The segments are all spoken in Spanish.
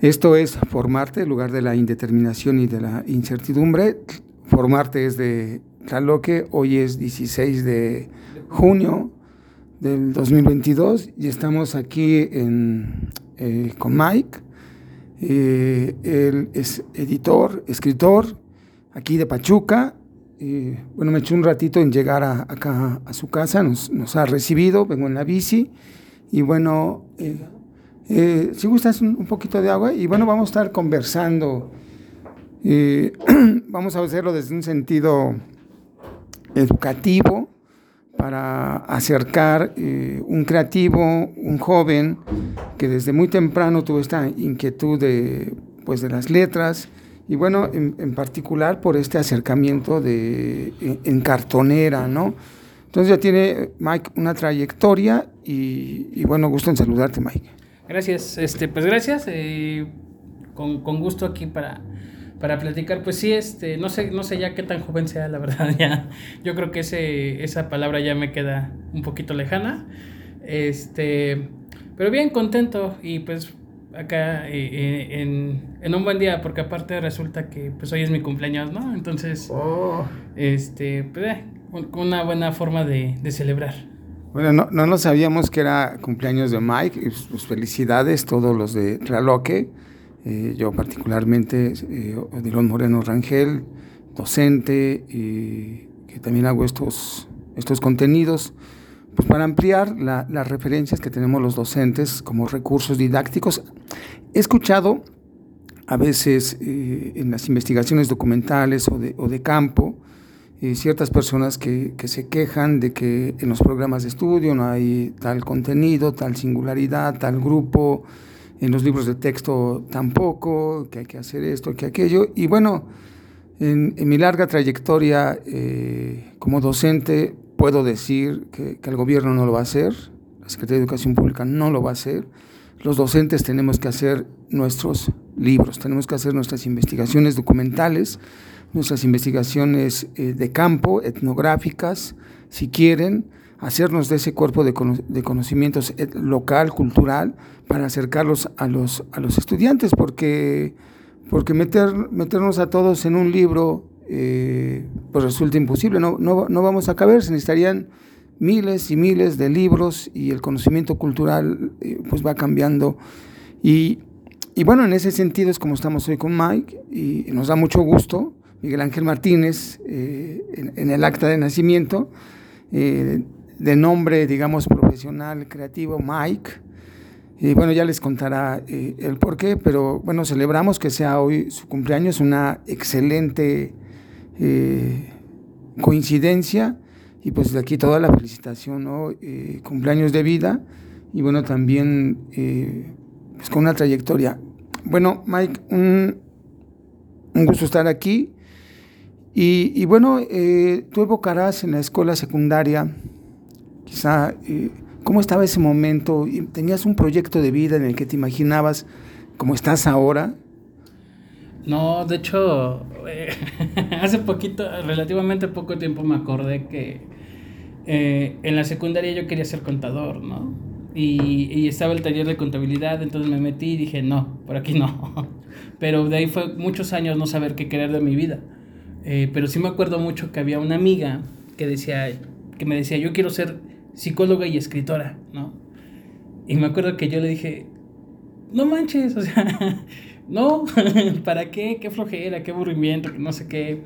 Esto es formarte, en lugar de la indeterminación y de la incertidumbre. Formarte es de Tlaloque, hoy es 16 de junio del 2022 y estamos aquí eh, con Mike. Eh, él es editor, escritor, aquí de Pachuca. Eh, bueno, me echó un ratito en llegar acá a su casa, nos, nos, ha recibido, vengo en la bici y bueno, si gustas un, poquito de agua y bueno, vamos a estar conversando. vamos a hacerlo desde un sentido educativo para acercar eh, un creativo, un joven que desde muy temprano tuvo esta inquietud de, pues, de las letras y bueno, en, particular por este acercamiento de, en, cartonera, ¿no? Entonces ya tiene Mike una trayectoria y, bueno, gusto en saludarte, Mike. Gracias, este, pues gracias, eh, con, con gusto aquí para para platicar, pues sí, este, no sé, no sé ya qué tan joven sea, la verdad, ya, yo creo que ese, esa palabra ya me queda un poquito lejana, este, pero bien contento y pues acá eh, eh, en, en, un buen día, porque aparte resulta que pues hoy es mi cumpleaños, ¿no? Entonces, oh. este, pues eh, una buena forma de, de celebrar. Bueno, no, no, sabíamos que era cumpleaños de Mike, pues felicidades todos los de Tlaloque. Eh, yo particularmente, eh, Moreno Rangel, docente, y que también hago estos, estos contenidos, pues para ampliar las referencias que tenemos los docentes como recursos didácticos. He escuchado a veces eh, en las investigaciones documentales o de, o de campo, eh, ciertas personas que, que, se quejan de que en los programas de estudio no hay tal contenido, tal singularidad, tal grupo, en los libros de texto tampoco, que hay que hacer esto, que aquello. Y bueno, en, mi larga trayectoria eh, como docente puedo decir que, el gobierno no lo va a hacer, la Secretaría de Educación Pública no lo va a hacer. Los docentes tenemos que hacer nuestros libros, tenemos que hacer nuestras investigaciones documentales, nuestras investigaciones eh, de campo, etnográficas, si quieren, hacernos de ese cuerpo de, conocimientos local, cultural, para acercarlos a los, a los estudiantes, porque, porque meter, meternos a todos en un libro eh, pues resulta imposible, no, no, no, vamos a caber, se necesitarían miles y miles de libros y el conocimiento cultural eh, pues va cambiando. Y, y, bueno, en ese sentido es como estamos hoy con Mike y nos da mucho gusto. Miguel Ángel Martínez, eh, en, el acta de nacimiento, de nombre, digamos, profesional, creativo, Mike. Y bueno, ya les contará eh, el por qué, pero bueno, celebramos que sea hoy su cumpleaños, una excelente eh, coincidencia y pues de aquí toda la felicitación. Eh, cumpleaños de vida y bueno, también pues con una trayectoria. Bueno, Mike, un, un gusto estar aquí y, bueno, tú evocarás en la escuela secundaria quizá, eh, ¿cómo estaba ese momento? ¿Tenías un proyecto de vida en el que te imaginabas cómo estás ahora? No, de hecho, eh, hace poquito, relativamente poco tiempo me acordé que eh, en la secundaria yo quería ser contador, ¿no? Y, y, estaba el taller de contabilidad, entonces me metí y dije, no, por aquí no. Pero de ahí fue muchos años no saber qué querer de mi vida. Pero sí me acuerdo mucho que había una amiga que decía, que me decía, yo quiero ser psicóloga y escritora, ¿no? Y me acuerdo que yo le dije, no manches, o sea, no, ¿para qué? Qué flojera, qué aburrimiento, no sé qué.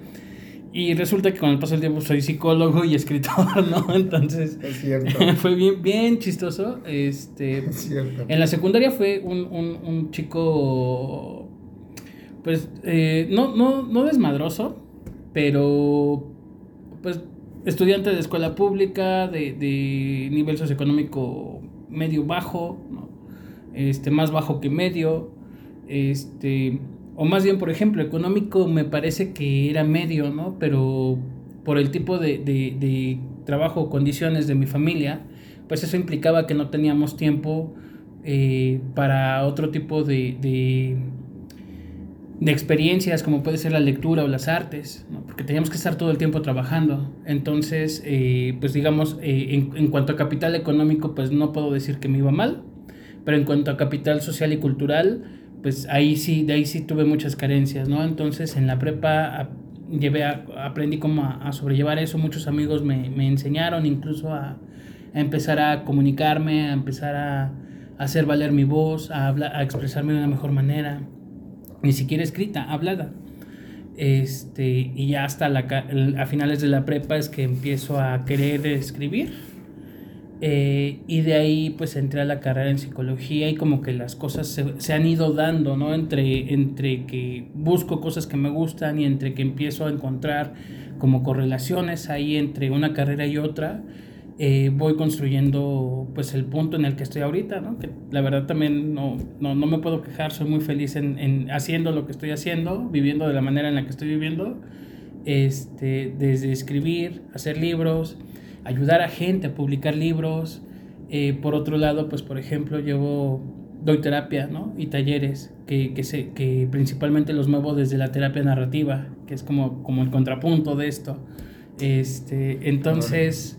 Y resulta que con el paso del tiempo soy psicólogo y escritor, ¿no? Entonces, es cierto. fue bien, bien chistoso. Este, es cierto. En la secundaria fue un, un, un chico, pues, eh, no, no, no desmadroso, pero, pues, estudiante de escuela pública, de, de nivel socioeconómico medio bajo, este, más bajo que medio, este, o más bien, por ejemplo, económico me parece que era medio, ¿no? Pero por el tipo de, de, de trabajo o condiciones de mi familia, pues eso implicaba que no teníamos tiempo eh, para otro tipo de, de experiencias como puede ser la lectura o las artes, porque teníamos que estar todo el tiempo trabajando. Entonces, eh, pues digamos, eh, en, en, cuanto a capital económico, pues no puedo decir que me iba mal, pero en cuanto a capital social y cultural, pues ahí sí, de ahí sí tuve muchas carencias, ¿no? Entonces en la prepa llevé aprendí como a, sobrellevar eso, muchos amigos me, me enseñaron incluso a, a, empezar a comunicarme, a empezar a, a, hacer valer mi voz, a, hablar, a expresarme de una mejor manera, ni siquiera escrita, hablada. Este, y ya hasta la, a finales de la prepa es que empiezo a querer escribir eh, y de ahí pues entré a la carrera en psicología y como que las cosas se, se, han ido dando, ¿no? Entre, entre que busco cosas que me gustan y entre que empiezo a encontrar como correlaciones ahí entre una carrera y otra, eh, voy construyendo pues el punto en el que estoy ahorita, ¿no? Que la verdad también no, no, no me puedo quejar, soy muy feliz en, en, haciendo lo que estoy haciendo, viviendo de la manera en la que estoy viviendo, este, desde escribir, hacer libros, ayudar a gente a publicar libros. Eh, por otro lado, pues por ejemplo, llevo, doy terapia, ¿no? Y talleres que, que, se, que principalmente los muevo desde la terapia narrativa, que es como, como el contrapunto de esto. Este, entonces,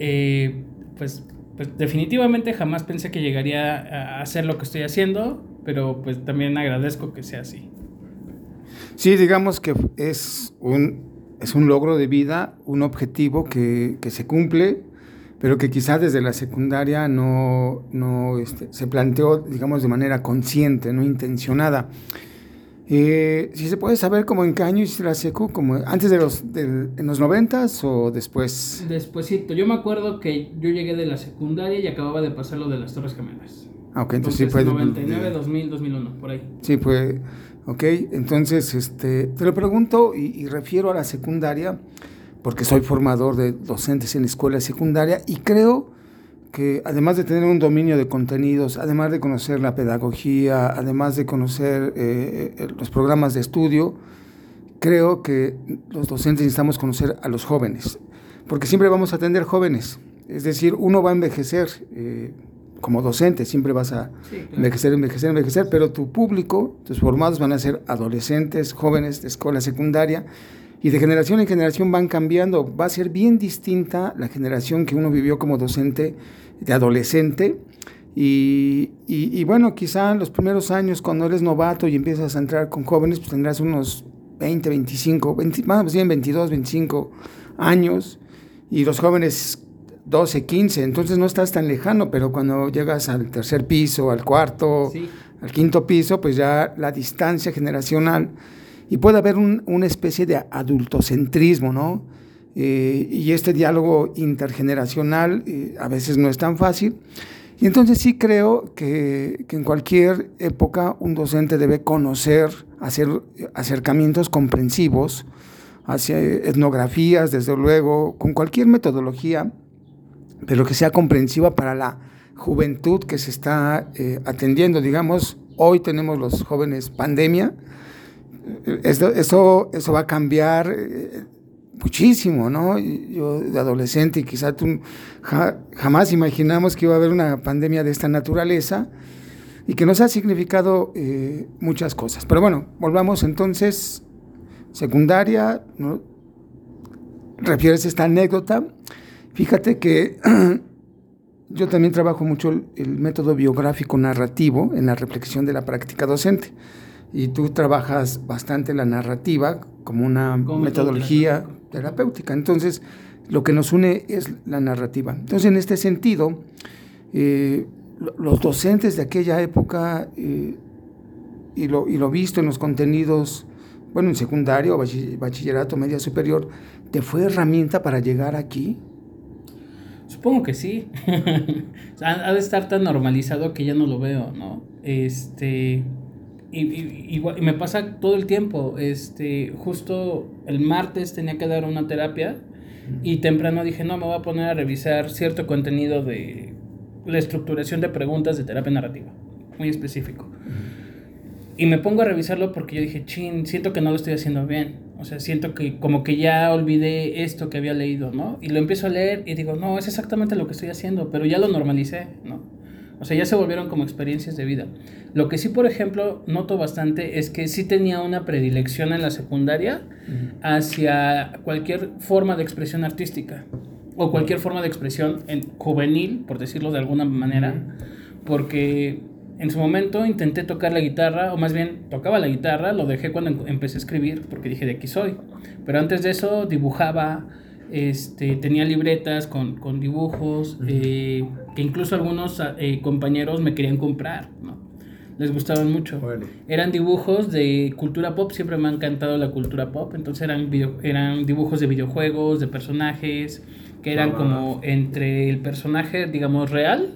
eh, pues, pues definitivamente jamás pensé que llegaría a hacer lo que estoy haciendo, pero pues también agradezco que sea así. Sí, digamos que es un es un logro de vida, un objetivo que, que se cumple, pero que quizás desde la secundaria no, no este, se planteó, digamos, de manera consciente, no intencionada. Eh, si se puede saber cómo en qué año hiciste la secu, como antes de los, de, en los noventas o después. Despuésito, yo me acuerdo que yo llegué de la secundaria y acababa de pasar lo de las Torres Gemelas. Ah, ok, entonces, entonces sí fue... 99, 2000, 2001, por ahí. Sí, fue ¿ok? Entonces, este, te lo pregunto y, refiero a la secundaria, porque soy formador de docentes en escuela secundaria y creo que además de tener un dominio de contenidos, además de conocer la pedagogía, además de conocer eh, eh, los programas de estudio, creo que los docentes necesitamos conocer a los jóvenes, porque siempre vamos a atender jóvenes, es decir, uno va a envejecer. Eh, como docente siempre vas a envejecer, envejecer, envejecer, pero tu público, tus formados van a ser adolescentes, jóvenes de escuela secundaria, y de generación en generación van cambiando. Va a ser bien distinta la generación que uno vivió como docente de adolescente. Y, y, bueno, quizá en los primeros años, cuando eres novato y empiezas a entrar con jóvenes, pues tendrás unos 20, 25, 20, más bien 22, 25 años. Y los jóvenes 12, 15, entonces no estás tan lejano, pero cuando llegas al tercer piso, al cuarto, al quinto piso, pues ya la distancia generacional y puede haber una especie de adultocentrismo, ¿no? Eh, y este diálogo intergeneracional eh, a veces no es tan fácil. Y entonces sí creo que, que, en cualquier época un docente debe conocer, hacer acercamientos comprensivos hacia etnografías, desde luego, con cualquier metodología pero que sea comprensiva para la juventud que se está eh, atendiendo. Digamos, hoy tenemos los jóvenes pandemia, eso, eso, va a cambiar eh, muchísimo, ¿no? Yo de adolescente, quizá tú jamás imaginamos que iba a haber una pandemia de esta naturaleza y que nos ha significado eh, muchas cosas. Pero bueno, volvamos entonces, secundaria, refieres esta anécdota Fíjate que yo también trabajo mucho el, método biográfico narrativo en la reflexión de la práctica docente. Y tú trabajas bastante la narrativa como una metodología terapéutica. Entonces, lo que nos une es la narrativa. Entonces, en este sentido, eh, los docentes de aquella época, eh, y, lo, y lo visto en los contenidos, bueno, en secundario, bachillerato, media superior, ¿te fue herramienta para llegar aquí? Supongo que sí. ha, de estar tan normalizado que ya no lo veo, ¿no? Este. Y, me pasa todo el tiempo. Este, justo el martes tenía que dar una terapia y temprano dije, no, me voy a poner a revisar cierto contenido de la estructuración de preguntas de terapia narrativa, muy específico. Y me pongo a revisarlo porque yo dije, chin, siento que no lo estoy haciendo bien. O sea, siento que como que ya olvidé esto que había leído, ¿no? Y lo empiezo a leer y digo, no, es exactamente lo que estoy haciendo, pero ya lo normalicé, ¿no? O sea, ya se volvieron como experiencias de vida. Lo que sí, por ejemplo, noto bastante es que sí tenía una predilección en la secundaria hacia cualquier forma de expresión artística o cualquier forma de expresión en juvenil, por decirlo de alguna manera, porque En su momento intenté tocar la guitarra, o más bien tocaba la guitarra, lo dejé cuando em-, empecé a escribir, porque dije de aquí soy. Pero antes de eso dibujaba, este, tenía libretas con, con dibujos, eh, que incluso algunos eh, compañeros me querían comprar, ¿no? Les gustaban mucho. Eran dibujos de cultura pop, siempre me ha encantado la cultura pop, entonces eran, eran dibujos de videojuegos, de personajes, que eran como entre el personaje, digamos, real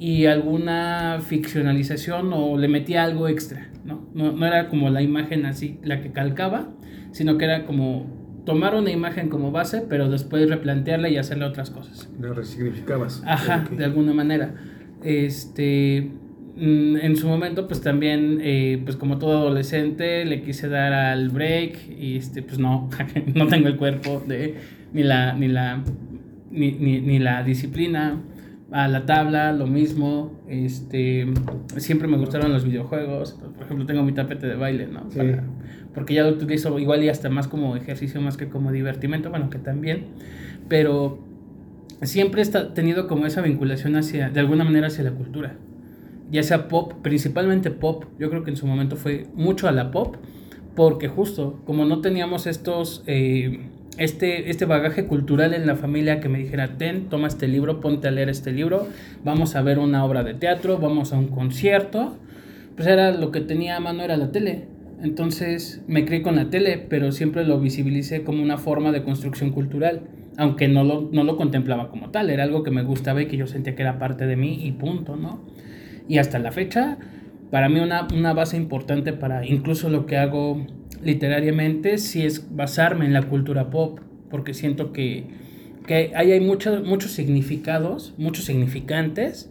y alguna ficcionalización o le metía algo extra, ¿no? ¿no? era como la imagen así, la que calcaba, sino que era como tomar una imagen como base, pero después replantearla y hacerle otras cosas. La resignificabas. Ajá, de alguna manera. Este, en su momento, pues también, eh, pues como todo adolescente, le quise dar al break y este, pues no, no tengo el cuerpo de, ni la, ni la, ni, ni, ni la disciplina a la tabla, lo mismo. Este, siempre me gustaron los videojuegos. Por ejemplo, tengo mi tapete de baile, ¿no? porque ya lo utilizo igual y hasta más como ejercicio más que como divertimento, bueno, que también. Pero siempre he tenido como esa vinculación hacia, de alguna manera, hacia la cultura. Ya sea pop, principalmente pop. Yo creo que en su momento fue mucho a la pop, porque justo como no teníamos estos... Eh, este, este bagaje cultural en la familia que me dijera, ten, toma este libro, ponte a leer este libro, vamos a ver una obra de teatro, vamos a un concierto, pues era lo que tenía a mano era la tele. Entonces me crié con la tele, pero siempre lo visibilicé como una forma de construcción cultural, aunque no lo, no lo contemplaba como tal, era algo que me gustaba y que yo sentía que era parte de mí y punto, ¿no? Y hasta la fecha, para mí una, una base importante para incluso lo que hago literariamente sí es basarme en la cultura pop, porque siento que, que ahí hay muchos muchos significados, muchos significantes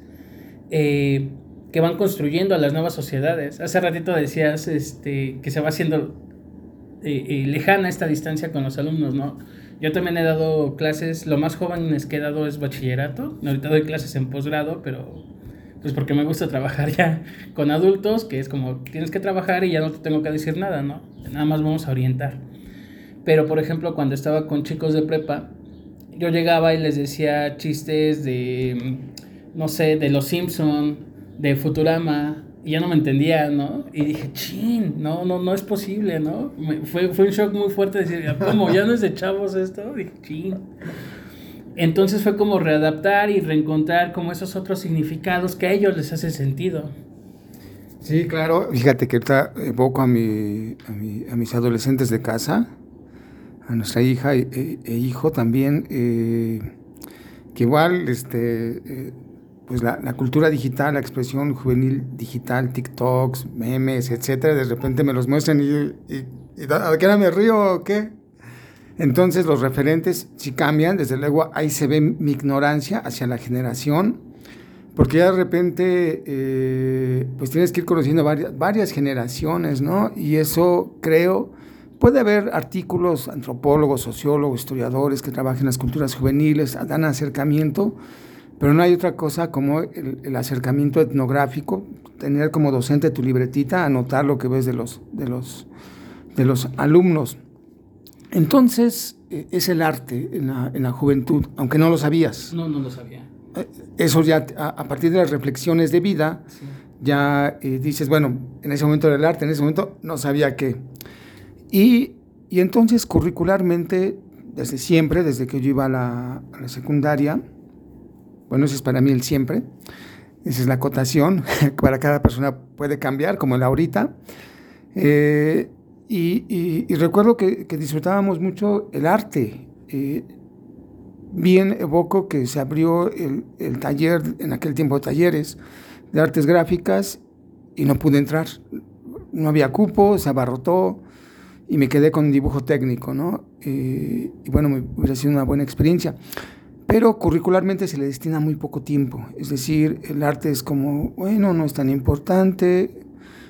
eh, que van construyendo a las nuevas sociedades. Hace ratito decías este, que se va haciendo eh, eh, lejana esta distancia con los alumnos, ¿no? Yo también he dado clases, lo más jóvenes que he dado es bachillerato, ahorita doy clases en posgrado, pero pues porque me gusta trabajar ya con adultos, que es como tienes que trabajar y ya no te tengo que decir nada, ¿no? Nada más vamos a orientar. Pero por ejemplo, cuando estaba con chicos de prepa, yo llegaba y les decía chistes de, no sé, de Los Simpson, de Futurama, y ya no me entendía, ¿no? Y dije, chin, no, no, no es posible, ¿no? fue, fue un shock muy fuerte decir, ¿cómo? ¿Ya no es de chavos esto? Dije, chin. Entonces fue como readaptar y reencontrar como esos otros significados que a ellos les hace sentido. Sí, claro. Fíjate que ahorita evoco a, mi, a, mis adolescentes de casa, a nuestra hija e, e hijo también, eh, que igual, este, eh, pues la, cultura digital, la expresión juvenil digital, TikToks, memes, etcétera, de repente me los muestran y, y, y ¿a qué hora me río o qué? Entonces los referentes si cambian, desde luego ahí se ve mi ignorancia hacia la generación, porque ya de repente eh, pues tienes que ir conociendo varias, generaciones, ¿no? Y eso creo, puede haber artículos, antropólogos, sociólogos, historiadores que trabajen en las culturas juveniles, dan acercamiento, pero no hay otra cosa como el, el, acercamiento etnográfico, tener como docente tu libretita, anotar lo que ves de los, de los, de los alumnos. Entonces, eh, es el arte en la, juventud, aunque no lo sabías. No, no lo sabía. Eh, eso ya, a, partir de las reflexiones de vida, ya eh, dices, bueno, en ese momento era el arte, en ese momento no sabía qué. Y, y entonces, curricularmente, desde siempre, desde que yo iba a la, secundaria, bueno, ese es para mí el siempre, esa es la acotación, para cada persona puede cambiar, como el ahorita. Eh, y, recuerdo que, disfrutábamos mucho el arte. Eh, bien evoco que se abrió el, taller, en aquel tiempo talleres de artes gráficas y no pude entrar. No había cupo, se abarrotó y me quedé con dibujo técnico, ¿no? Eh, y bueno, hubiera sido una buena experiencia. Pero curricularmente se le destina muy poco tiempo. Es decir, el arte es como, bueno, no es tan importante,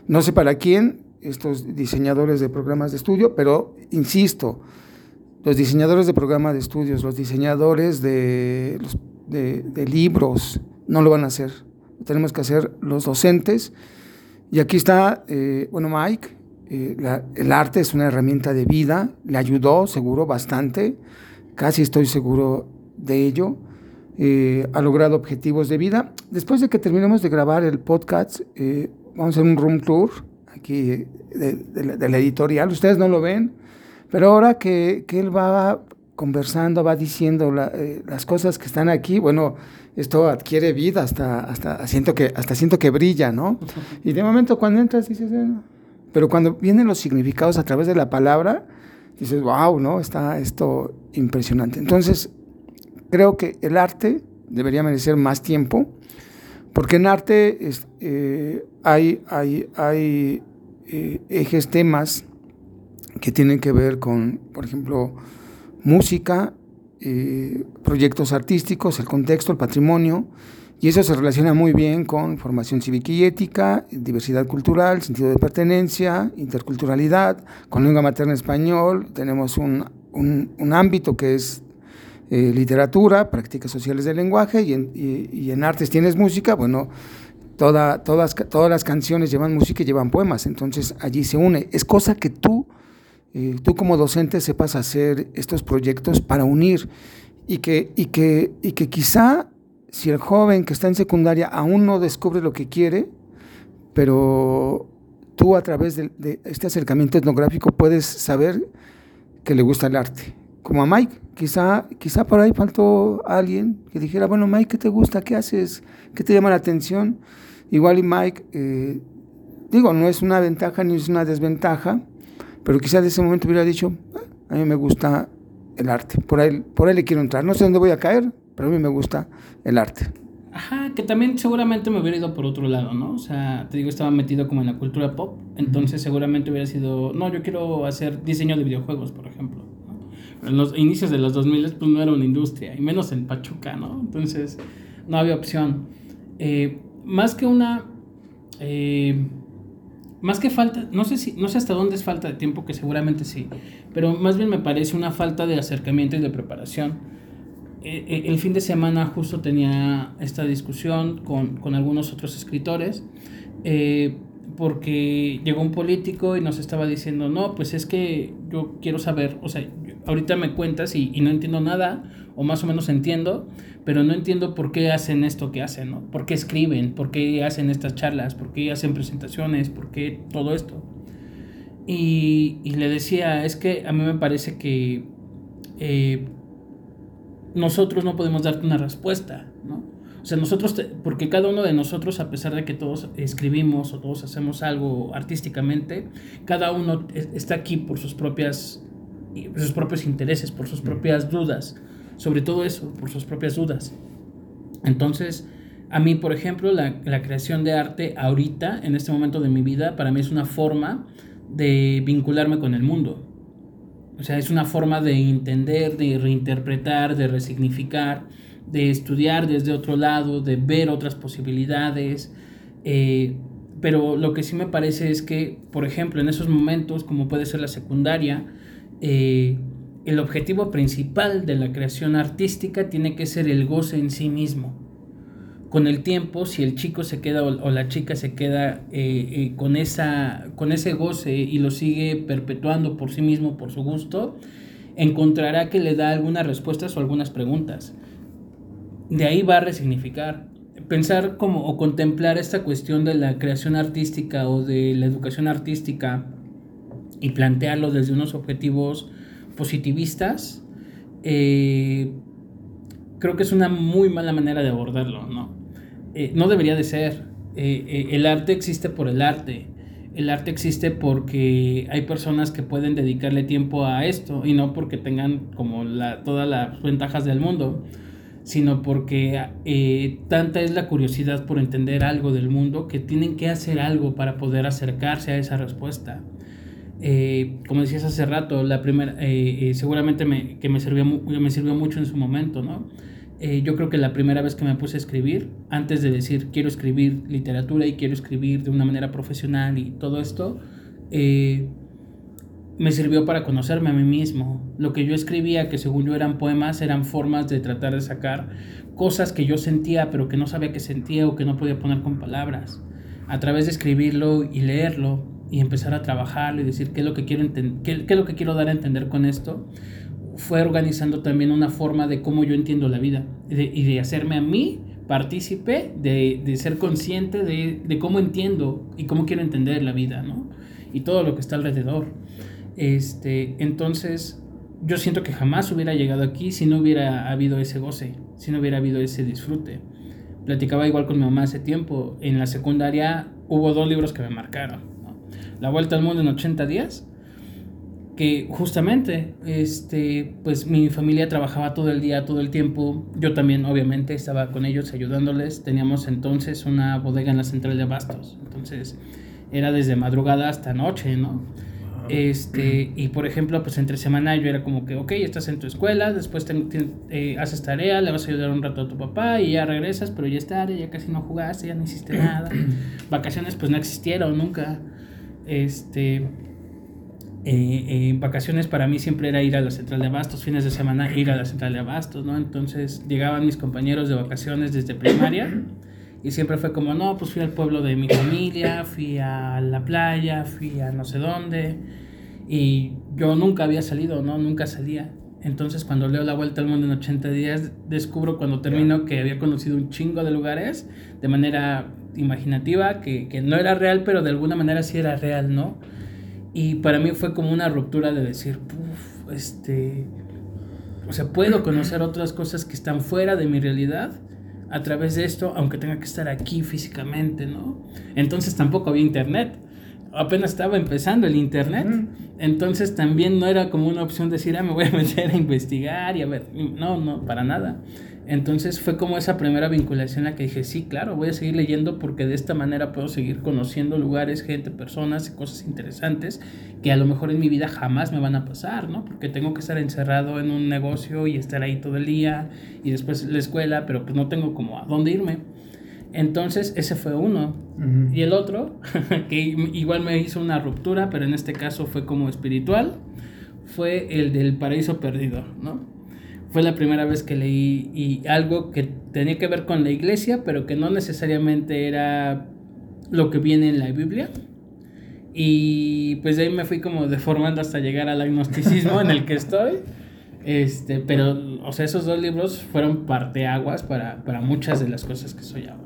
no sé para quién, estos diseñadores de programas de estudio, pero insisto, los diseñadores de programas de estudios, los diseñadores de, de, libros, no lo van a hacer. Lo tenemos que hacer los docentes. Y aquí está, eh, bueno, Mike, eh, el arte es una herramienta de vida, le ayudó seguro bastante, casi estoy seguro de ello. eh, ha logrado objetivos de vida. Después de que terminemos de grabar el podcast, eh, vamos a hacer un room tour aquí de, la, editorial. Ustedes no lo ven, pero ahora que, que él va conversando, va diciendo eh, las cosas que están aquí, bueno, esto adquiere vida, hasta, hasta, siento que, hasta siento que brilla, ¿no? Y de momento cuando entras dices, pero cuando vienen los significados a través de la palabra, dices, wow, ¿no? Está esto impresionante. Entonces, creo que el arte debería merecer más tiempo, porque en arte eh, hay, hay, hay eh, ejes, temas que tienen que ver con, por ejemplo, música, eh, proyectos artísticos, el contexto, el patrimonio, y eso se relaciona muy bien con formación cívica y ética, diversidad cultural, sentido de pertenencia, interculturalidad, con lengua materna español, tenemos un, un ámbito que es eh, literatura, prácticas sociales del lenguaje y en, y, en, artes tienes música, bueno, toda, todas, todas las canciones llevan música y llevan poemas, entonces allí se une. Es cosa que tú, eh, tú como docente sepas hacer estos proyectos para unir y que, y, que, y que quizá si el joven que está en secundaria aún no descubre lo que quiere, pero tú a través de, de este acercamiento etnográfico puedes saber que le gusta el arte como a Mike. Quizá, quizá por ahí faltó alguien que dijera, bueno, Mike, ¿qué te gusta? ¿Qué haces? ¿Qué te llama la atención? Igual y Mike, eh, digo, no es una ventaja ni es una desventaja, pero quizá de ese momento hubiera dicho, ah, a mí me gusta el arte, por ahí, por ahí le quiero entrar. No sé dónde voy a caer, pero a mí me gusta el arte. Ajá, que también seguramente me hubiera ido por otro lado, ¿no? O sea, te digo, estaba metido como en la cultura pop, entonces seguramente hubiera sido, no, yo quiero hacer diseño de videojuegos, por ejemplo en los inicios de los 2000 pues no era una industria, y menos en Pachuca, ¿no? Entonces no había opción. Eh, más que una... Eh, más que falta, no sé si, no sé hasta dónde es falta de tiempo, que seguramente sí, pero más bien me parece una falta de acercamiento y de preparación. Eh, el fin de semana justo tenía esta discusión con, con algunos otros escritores, porque llegó un político y nos estaba diciendo, no, pues es que yo quiero saber, o sea, ahorita me cuentas y, no entiendo nada, o más o menos entiendo, pero no entiendo por qué hacen esto que hacen, ¿no? ¿Por qué escriben? ¿Por qué hacen estas charlas? ¿Por qué hacen presentaciones? ¿Por qué todo esto? Y, le decía, es que a mí me parece que eh, nosotros no podemos darte una respuesta, ¿no? O sea, nosotros, porque cada uno de nosotros, a pesar de que todos escribimos o todos hacemos algo artísticamente, cada uno está aquí por sus propias por sus propios intereses, por sus propias dudas, sobre todo eso, por sus propias dudas. Entonces, a mí, por ejemplo, la, la, creación de arte ahorita, en este momento de mi vida, para mí es una forma de vincularme con el mundo. O sea, es una forma de entender, de reinterpretar, de resignificar, de estudiar desde otro lado, de ver otras posibilidades. Eh, pero lo que sí me parece es que, por ejemplo, en esos momentos, como puede ser la secundaria, eh, el objetivo principal de la creación artística tiene que ser el goce en sí mismo. Con el tiempo, si el chico se queda o, la chica se queda eh, eh, con, esa, con ese goce y lo sigue perpetuando por sí mismo, por su gusto, encontrará que le da algunas respuestas o algunas preguntas. De ahí va a resignificar. Pensar como o contemplar esta cuestión de la creación artística o de la educación artística y plantearlo desde unos objetivos positivistas, eh, creo que es una muy mala manera de abordarlo, ¿no? Eh, no debería de ser. Eh, el arte existe por el arte. El arte existe porque hay personas que pueden dedicarle tiempo a esto y no porque tengan como la, todas las ventajas del mundo, sino porque tanta es la curiosidad por entender algo del mundo que tienen que hacer algo para poder acercarse a esa respuesta. Eh, como decías hace rato, la primera, eh, eh, seguramente me, que me sirvió, me sirvió mucho en su momento, ¿no? yo creo que la primera vez que me puse a escribir, antes de decir quiero escribir literatura y quiero escribir de una manera profesional y todo esto, me sirvió para conocerme a mí mismo. Lo que yo escribía, que según yo eran poemas, eran formas de tratar de sacar cosas que yo sentía, pero que no sabía que sentía o que no podía poner con palabras. A través de escribirlo y leerlo, y empezar a trabajarlo y decir qué es lo que quiero, qué, qué es lo que quiero dar a entender con esto, fue organizando también una forma de cómo yo entiendo la vida y de, hacerme a mí partícipe, de, de ser consciente de, de, cómo entiendo y cómo quiero entender la vida, ¿no? Y todo lo que está alrededor. Este, entonces, yo siento que jamás hubiera llegado aquí si no hubiera habido ese goce, si no hubiera habido ese disfrute. Platicaba igual con mi mamá hace tiempo. En la secundaria hubo dos libros que me marcaron. La Vuelta al Mundo en 80 días, que justamente, este, pues mi familia trabajaba todo el día, todo el tiempo. Yo también, obviamente, estaba con ellos ayudándoles. Teníamos entonces una bodega en la central de Abastos. Entonces, era desde madrugada hasta noche, ¿no? Este, y por ejemplo, pues entre semana yo era como que, ok, estás en tu escuela, después eh, haces tarea, le vas a ayudar un rato a tu papá y ya regresas, pero ya es tarde, ya casi no jugaste, ya no hiciste nada. Vacaciones pues no existieron nunca. Este, eh, eh, vacaciones para mí siempre era ir a la central de abastos, fines de semana ir a la central de abastos, ¿no? Entonces llegaban mis compañeros de vacaciones desde primaria y siempre fue como, no, pues fui al pueblo de mi familia, fui a la playa, fui a no sé dónde. Y yo nunca había salido, ¿no? Nunca salía. Entonces cuando leo La Vuelta al Mundo en 80 días, descubro cuando termino que había conocido un chingo de lugares de manera imaginativa, que, que no era real, pero de alguna manera sí era real, ¿no? Y para mí fue como una ruptura de decir, puff, este... O sea, puedo conocer otras cosas que están fuera de mi realidad a través de esto, aunque tenga que estar aquí físicamente, ¿no? Entonces tampoco había internet. Apenas estaba empezando el internet. Entonces también no era como una opción decir, ah, me voy a meter a investigar y a ver. No, no, para nada. Entonces fue como esa primera vinculación en la que dije, sí, claro, voy a seguir leyendo porque de esta manera puedo seguir conociendo lugares, gente, personas y cosas interesantes que a lo mejor en mi vida jamás me van a pasar, ¿no? Porque tengo que estar encerrado en un negocio y estar ahí todo el día y después la escuela, pero pues no tengo como a dónde irme. Entonces ese fue uno. Y el otro, que igual me hizo una ruptura, pero en este caso fue como espiritual, fue el del paraíso perdido, ¿no? Fue la primera vez que leí y algo que tenía que ver con la iglesia, pero que no necesariamente era lo que viene en la Biblia. Y pues de ahí me fui como deformando hasta llegar al agnosticismo en el que estoy. Este, pero, o sea, esos dos libros fueron parteaguas para, para muchas de las cosas que soy ahora.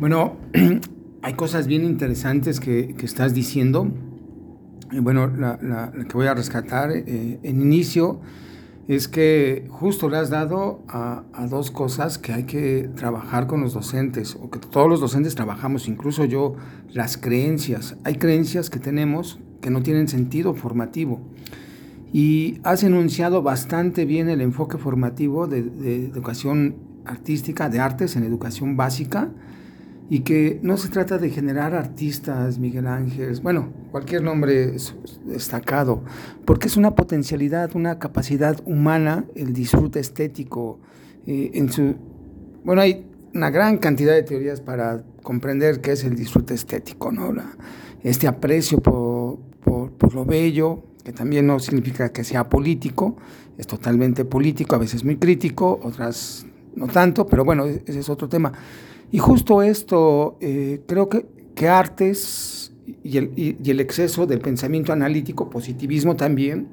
Bueno, hay cosas bien interesantes que, que estás diciendo. Bueno, la, la, que voy a rescatar eh, en inicio es que justo le has dado a, dos cosas que hay que trabajar con los docentes, o que todos los docentes trabajamos, incluso yo, las creencias. Hay creencias que tenemos que no tienen sentido formativo. Y has enunciado bastante bien el enfoque formativo de, de educación artística, de artes en educación básica, y que no se trata de generar artistas, Miguel Ángel, bueno, cualquier nombre destacado, porque es una potencialidad, una capacidad humana, el disfrute estético. Eh, en su, bueno, hay una gran cantidad de teorías para comprender qué es el disfrute estético, ¿no? este aprecio por, por, por lo bello, que también no significa que sea político, es totalmente político, a veces muy crítico, otras no tanto, pero bueno, ese es otro tema. Y justo esto, eh, creo que, que artes y el, y, el, exceso del pensamiento analítico, positivismo también,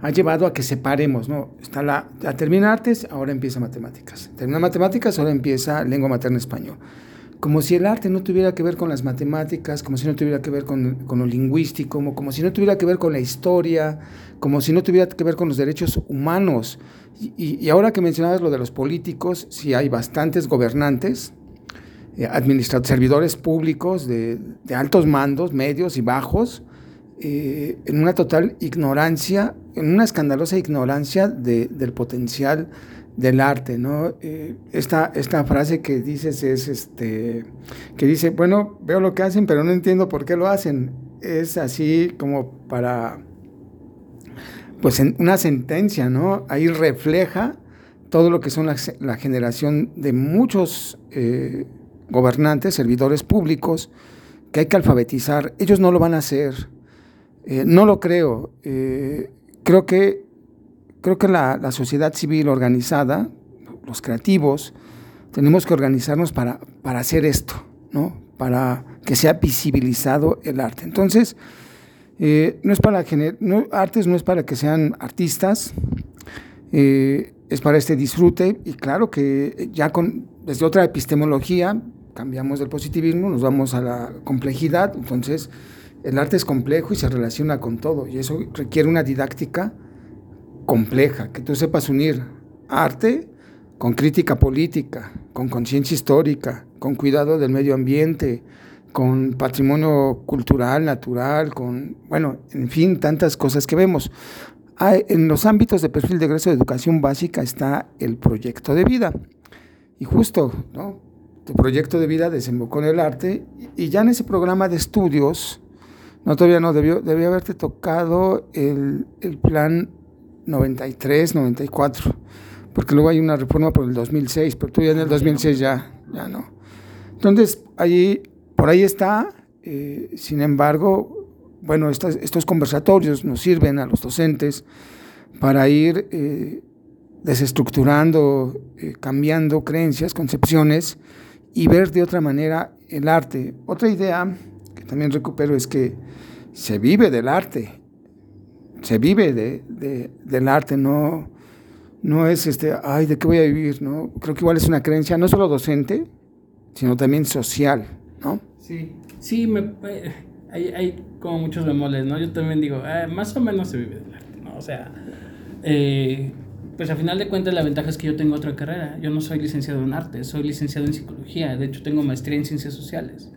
ha llevado a que separemos, ¿no? Está la, termina artes, ahora empieza matemáticas. Termina matemáticas, ahora empieza lengua materna español. Como si el arte no tuviera que ver con las matemáticas, como si no tuviera que ver con, con lo lingüístico, como, como si no tuviera que ver con la historia, como si no tuviera que ver con los derechos humanos. Y, y ahora que mencionabas lo de los políticos, sí hay bastantes gobernantes, administradores, servidores públicos de, altos mandos, medios y bajos, eh, en una total ignorancia, en una escandalosa ignorancia del potencial del arte, ¿no? Eh, esta, esta frase que dices es, este, que dice, bueno, veo lo que hacen, pero no entiendo por qué lo hacen. Es así como para, pues, en una sentencia, ¿no? Ahí refleja todo lo que son la, la generación de muchos gobernantes, servidores públicos, que hay que alfabetizar. Ellos no lo van a hacer. Eh, no lo creo. Eh, creo que, creo que la, sociedad civil organizada, los creativos, tenemos que organizarnos para, para hacer esto, ¿no? para que sea visibilizado el arte. Entonces, Eh, no es para no, artes no es para que sean artistas, es para este disfrute y claro que ya con, desde otra epistemología cambiamos del positivismo, nos vamos a la complejidad, entonces el arte es complejo y se relaciona con todo y eso requiere una didáctica compleja, que tú sepas unir arte con crítica política, con conciencia histórica, con cuidado del medio ambiente, con patrimonio cultural, natural, con, bueno, en fin, tantas cosas que vemos. en los ámbitos de perfil de egreso de educación básica está el proyecto de vida. Y justo, ¿no? Tu proyecto de vida desembocó en el arte y ya en ese programa de estudios, no, todavía no, debió, debió haberte tocado el, el plan 93, 94, porque luego hay una reforma por el 2006, pero tú ya en el 2006 ya, ya no. Entonces, ahí, por ahí está, eh, sin embargo, bueno, estos, estos, conversatorios nos sirven a los docentes para ir eh, desestructurando, eh, cambiando creencias, concepciones y ver de otra manera el arte. Otra idea que también recupero es que se vive del arte se vive de, del arte, no, no es este, ay, ¿de qué voy a vivir? ¿no? Creo que igual es una creencia no solo docente, sino también social, ¿no? Sí, sí, me, eh, hay, hay, como muchos bemoles, ¿no? Yo también digo, ah, más o menos se vive del arte, ¿no? O sea, eh, pues a final de cuentas la ventaja es que yo tengo otra carrera, yo no soy licenciado en arte, soy licenciado en psicología, de hecho tengo maestría en ciencias sociales.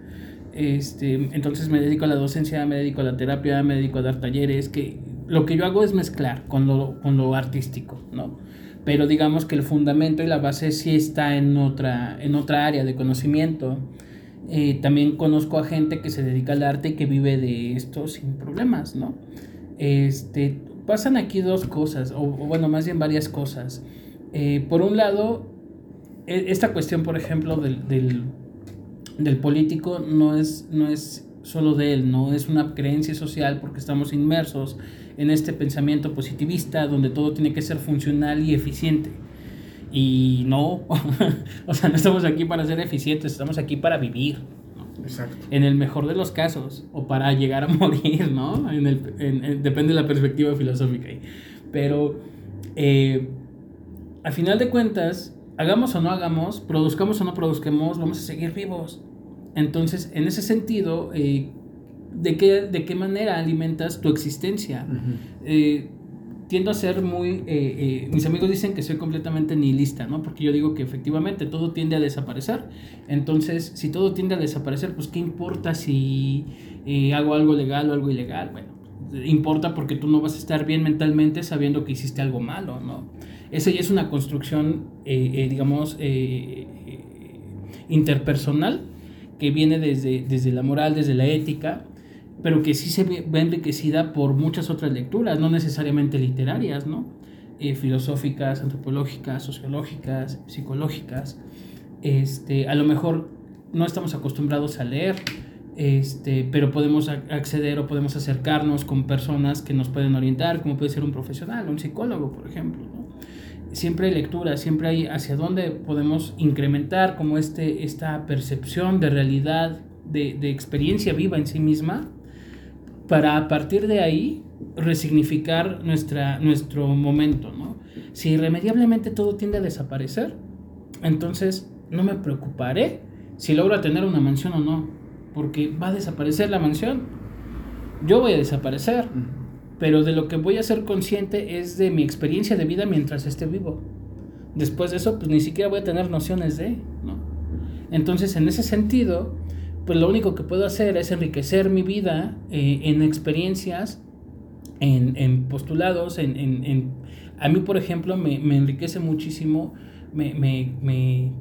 Este, entonces me dedico a la docencia, me dedico a la terapia, me dedico a dar talleres, que lo que yo hago es mezclar con lo, con lo artístico, ¿no? Pero digamos que el fundamento y la base sí está en otra, en otra área de conocimiento. Eh, también conozco a gente que se dedica al arte y que vive de esto sin problemas, ¿no? Este, pasan aquí dos cosas, o, bueno, más bien varias cosas. Eh, por un lado, e, esta cuestión, por ejemplo, del, del, del político no es, no es solo de él, no es una creencia social porque estamos inmersos en este pensamiento positivista donde todo tiene que ser funcional y eficiente. Y no, o sea, no estamos aquí para ser eficientes, estamos aquí para vivir. Exacto. En el mejor de los casos, o para llegar a morir, ¿no? En el, depende de la perspectiva filosófica. Pero, eh, al final de cuentas, hagamos o no hagamos, produzcamos o no produzcamos, vamos a seguir vivos. Entonces, en ese sentido, eh, de qué, de qué manera alimentas tu existencia. Eh, tiendo a ser muy... Eh, eh, mis amigos dicen que soy completamente nihilista, ¿no? Porque yo digo que efectivamente todo tiende a desaparecer. Entonces, si todo tiende a desaparecer, pues ¿qué importa si hago algo legal o algo ilegal? Bueno, importa porque tú no vas a estar bien mentalmente sabiendo que hiciste algo malo, ¿no? Esa ya es una construcción, digamos, interpersonal que viene desde, desde la moral, desde la ética, pero que sí se ve, enriquecida por muchas otras lecturas, no necesariamente literarias, ¿no? Eh, filosóficas, antropológicas, sociológicas, psicológicas. Este, a lo mejor no estamos acostumbrados a leer, este, pero podemos acceder o podemos acercarnos con personas que nos pueden orientar, como puede ser un profesional, un psicólogo, por ejemplo. ¿no? Siempre hay lectura, siempre hay hacia dónde podemos incrementar como este, esta percepción de realidad, de, de experiencia viva en sí misma, para a partir de ahí resignificar nuestra, nuestro momento, ¿no? Si irremediablemente todo tiende a desaparecer, entonces no me preocuparé si logro tener una mansión o no, porque va a desaparecer la mansión. Yo voy a desaparecer, pero de lo que voy a ser consciente es de mi experiencia de vida mientras esté vivo. Después de eso, pues ni siquiera voy a tener nociones de, ¿no? Entonces, en ese sentido, pues lo único que puedo hacer es enriquecer mi vida eh, en experiencias, en, postulados, en, A mí, por ejemplo, me, enriquece muchísimo, me, me, me,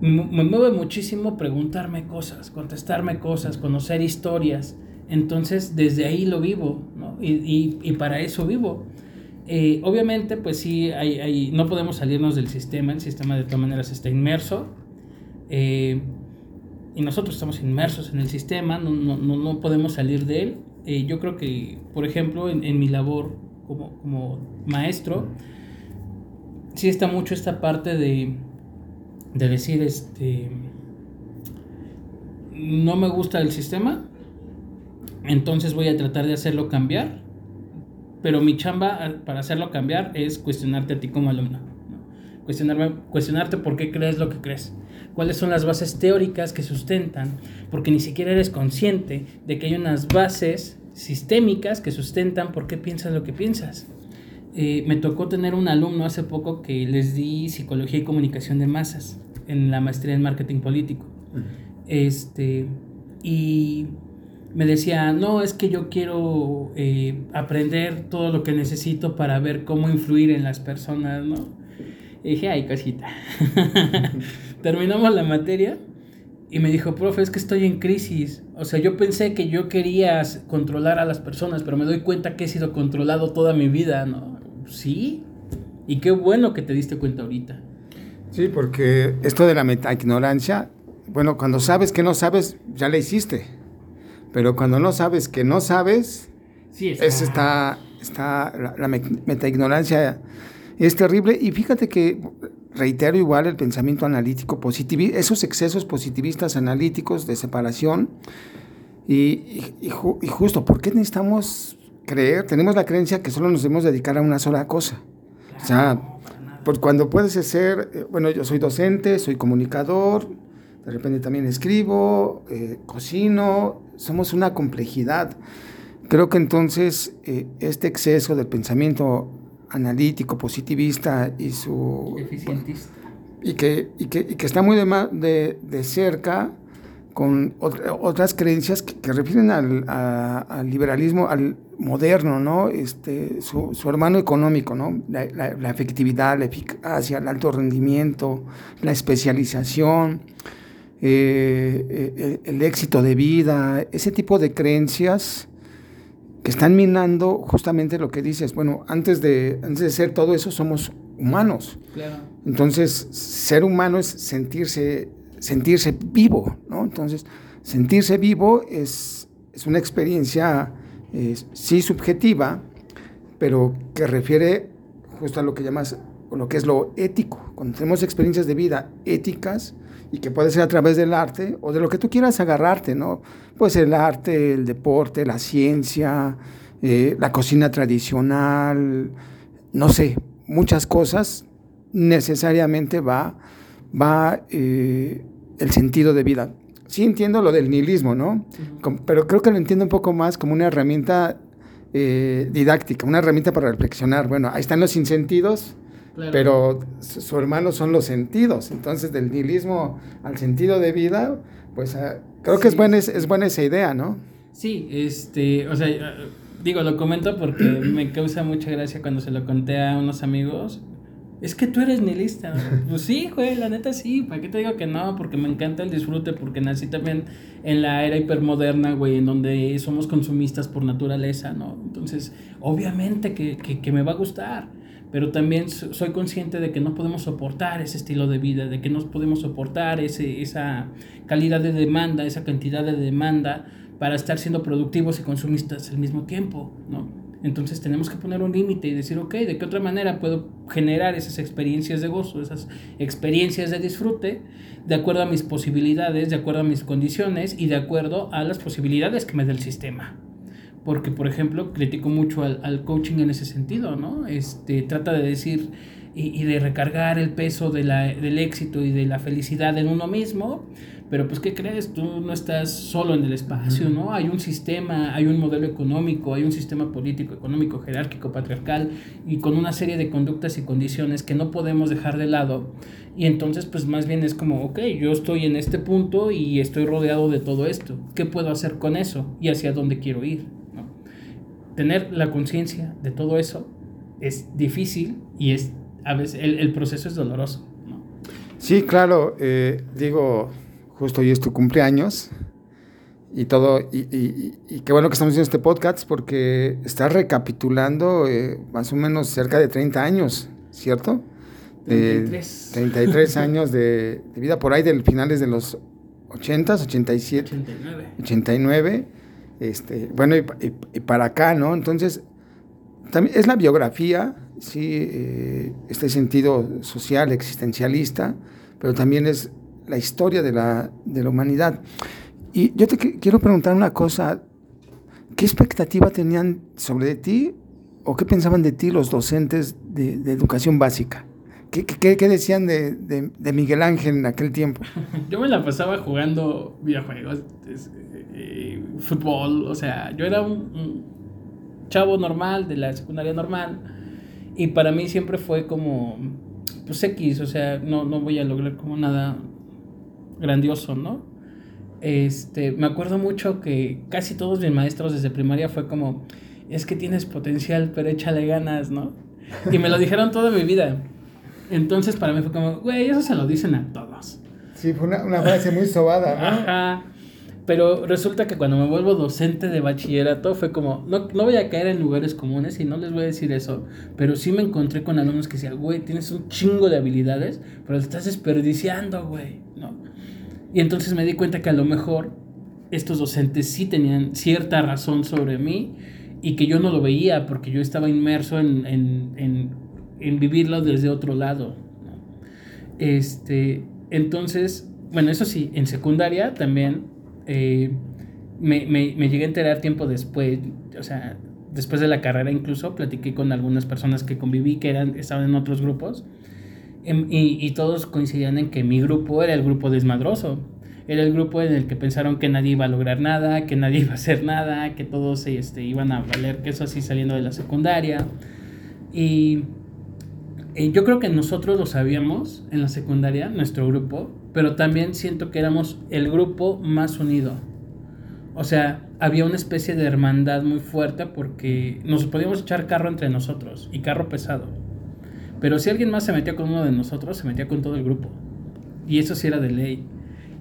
mueve muchísimo preguntarme cosas, contestarme cosas, conocer historias. Entonces, desde ahí lo vivo, ¿no? Y, para eso vivo. Eh, obviamente, pues sí, hay, no podemos salirnos del sistema, el sistema de todas maneras está inmerso. Eh, y nosotros estamos inmersos en el sistema, no, no, no podemos salir de él. Eh, yo creo que, por ejemplo, en, mi labor como, como, maestro, sí está mucho esta parte de, de decir, este, no me gusta el sistema, entonces voy a tratar de hacerlo cambiar, pero mi chamba para hacerlo cambiar es cuestionarte a ti como alumno. Cuestionarme, cuestionarte por qué crees lo que crees, cuáles son las bases teóricas que sustentan, porque ni siquiera eres consciente de que hay unas bases sistémicas que sustentan por qué piensas lo que piensas. Eh, me tocó tener un alumno hace poco que les di psicología y comunicación de masas en la maestría en marketing político. Este, y me decía, no, es que yo quiero eh, aprender todo lo que necesito para ver cómo influir en las personas, ¿no? Y dije, ay, cosita. Terminamos la materia y me dijo, profe, es que estoy en crisis. O sea, yo pensé que yo quería controlar a las personas, pero me doy cuenta que he sido controlado toda mi vida, ¿no? Sí. Y qué bueno que te diste cuenta ahorita. Sí, porque esto de la meta-ignorancia, bueno, cuando sabes que no sabes, ya la hiciste. Pero cuando no sabes que no sabes, sí, está, está, la, la metaignorancia es terrible. Y fíjate que reitero igual el pensamiento analítico positivo, esos excesos positivistas analíticos de separación. Y, y, justo, ¿por qué necesitamos creer? Tenemos la creencia que solo nos debemos dedicar a una sola cosa. O sea, pues cuando puedes ser, eh, bueno, yo soy docente, soy comunicador, de repente también escribo, eh, cocino, somos una complejidad. Creo que entonces eh, este exceso del pensamiento analítico, positivista y su... Eficientista. Y que, y que, y que está muy de, de, de cerca con otras creencias que, refieren al, al, liberalismo, al moderno, ¿no? Este, su, su hermano económico, ¿no? La, la, efectividad, la eficacia, el alto rendimiento, la especialización, eh, eh, el, el, éxito de vida, ese tipo de creencias que están minando justamente lo que dices. Bueno, antes de, antes de ser todo eso somos humanos. Claro. Entonces, ser humano es sentirse sentirse vivo, ¿no? Entonces, sentirse vivo es, es una experiencia, sí subjetiva, pero que refiere justo a lo que llamas, o lo que es lo ético. Cuando tenemos experiencias de vida éticas, y que puede ser a través del arte o de lo que tú quieras agarrarte, ¿no? Puede ser el arte, el deporte, la ciencia, eh, la cocina tradicional, no sé, muchas cosas, necesariamente va, va eh, el sentido de vida. Sí entiendo lo del nihilismo, ¿no? Pero creo que lo entiendo un poco más como una herramienta eh, didáctica, una herramienta para reflexionar. Bueno, ahí están los pero su hermano son los sentidos. Entonces, del nihilismo al sentido de vida, pues ah, creo que es buena, es, buena esa idea, ¿no? Sí, este, o sea, digo, lo comento porque me causa mucha gracia cuando se lo conté a unos amigos es que tú eres nihilista. pues sí, güey, la neta sí. ¿Para qué te digo que no? Porque me encanta el disfrute, porque nací también en la era hipermoderna, güey, en donde somos consumistas por naturaleza, ¿no? Entonces, obviamente que, que, que me va a gustar. Pero también soy consciente de que no podemos soportar ese estilo de vida, de que no podemos soportar ese, esa calidad de demanda, esa cantidad de demanda para estar siendo productivos y consumistas al mismo tiempo, ¿no? Entonces tenemos que poner un límite y decir, ok, ¿de qué otra manera puedo generar esas experiencias de gozo, esas experiencias de disfrute, de acuerdo a mis posibilidades, de acuerdo a mis condiciones y de acuerdo a las posibilidades que me da el sistema? Porque, por ejemplo, critico mucho al, al coaching en ese sentido, ¿no? Este, trata de decir y, y de recargar el peso de la, del éxito y de la felicidad en uno mismo, pero pues, ¿qué crees? Tú no estás solo en el espacio, ¿no? Hay un sistema, hay un modelo económico, hay un sistema político, económico, jerárquico, patriarcal, y con una serie de conductas y condiciones que no podemos dejar de lado. Y entonces, pues más bien es como, ok, yo estoy en este punto y estoy rodeado de todo esto. ¿Qué puedo hacer con eso? ¿Y hacia dónde quiero ir? Tener la conciencia de todo eso es difícil y es a veces el, el proceso es doloroso. ¿no? Sí, claro, eh, digo, justo hoy es tu cumpleaños y todo, y, y, qué bueno que estamos haciendo este podcast porque estás recapitulando eh, más o menos cerca de 30 años, ¿cierto? 33. 33 años de, de, vida por ahí del finales de los 80s, 87. 89. 89. Este, bueno, y, y, para acá, ¿no? Entonces, también es la biografía, sí, eh, este sentido social, existencialista, pero también es la historia de la, de la humanidad. Y yo te quiero preguntar una cosa. ¿qué expectativa tenían sobre ti o qué pensaban de ti los docentes de, educación básica? ¿Qué, qué, decían de, de, Miguel Ángel en aquel tiempo? Yo me la pasaba jugando videojuegos, eh, fútbol, o sea, yo era un, chavo normal, de la secundaria normal, y para mí siempre fue como, pues X, o sea, no, no voy a lograr como nada grandioso, ¿no? Este, me acuerdo mucho que casi todos mis maestros desde primaria fue como, es que tienes potencial, pero échale ganas, ¿no? Y me lo dijeron toda mi vida. Entonces para mí fue como, güey, eso se lo dicen a todos. Sí, fue una, una frase muy sobada, ¿no? Ajá. Pero resulta que cuando me vuelvo docente de bachillerato fue como, no, no voy a caer en lugares comunes y no les voy a decir eso, pero sí me encontré con alumnos que decían, güey, tienes un chingo de habilidades, pero te estás desperdiciando, güey, ¿no? Y entonces me di cuenta que a lo mejor estos docentes sí tenían cierta razón sobre mí y que yo no lo veía porque yo estaba inmerso en, en, en, en vivirlo desde otro lado. Este, entonces, bueno, eso sí, en secundaria también eh, me, me, me, llegué a enterar tiempo después, o sea, después de la carrera incluso, platiqué con algunas personas que conviví que eran, estaban en otros grupos em, y, y todos coincidían en que mi grupo era el grupo desmadroso era el grupo en el que pensaron que nadie iba a lograr nada, que nadie iba a hacer nada, que todos este, iban a valer que eso así saliendo de la secundaria. Y, yo creo que nosotros lo sabíamos en la secundaria, nuestro grupo, pero también siento que éramos el grupo más unido. O sea, había una especie de hermandad muy fuerte porque nos podíamos echar carro entre nosotros y carro pesado. Pero si alguien más se metía con uno de nosotros, se metía con todo el grupo. Y eso sí era de ley.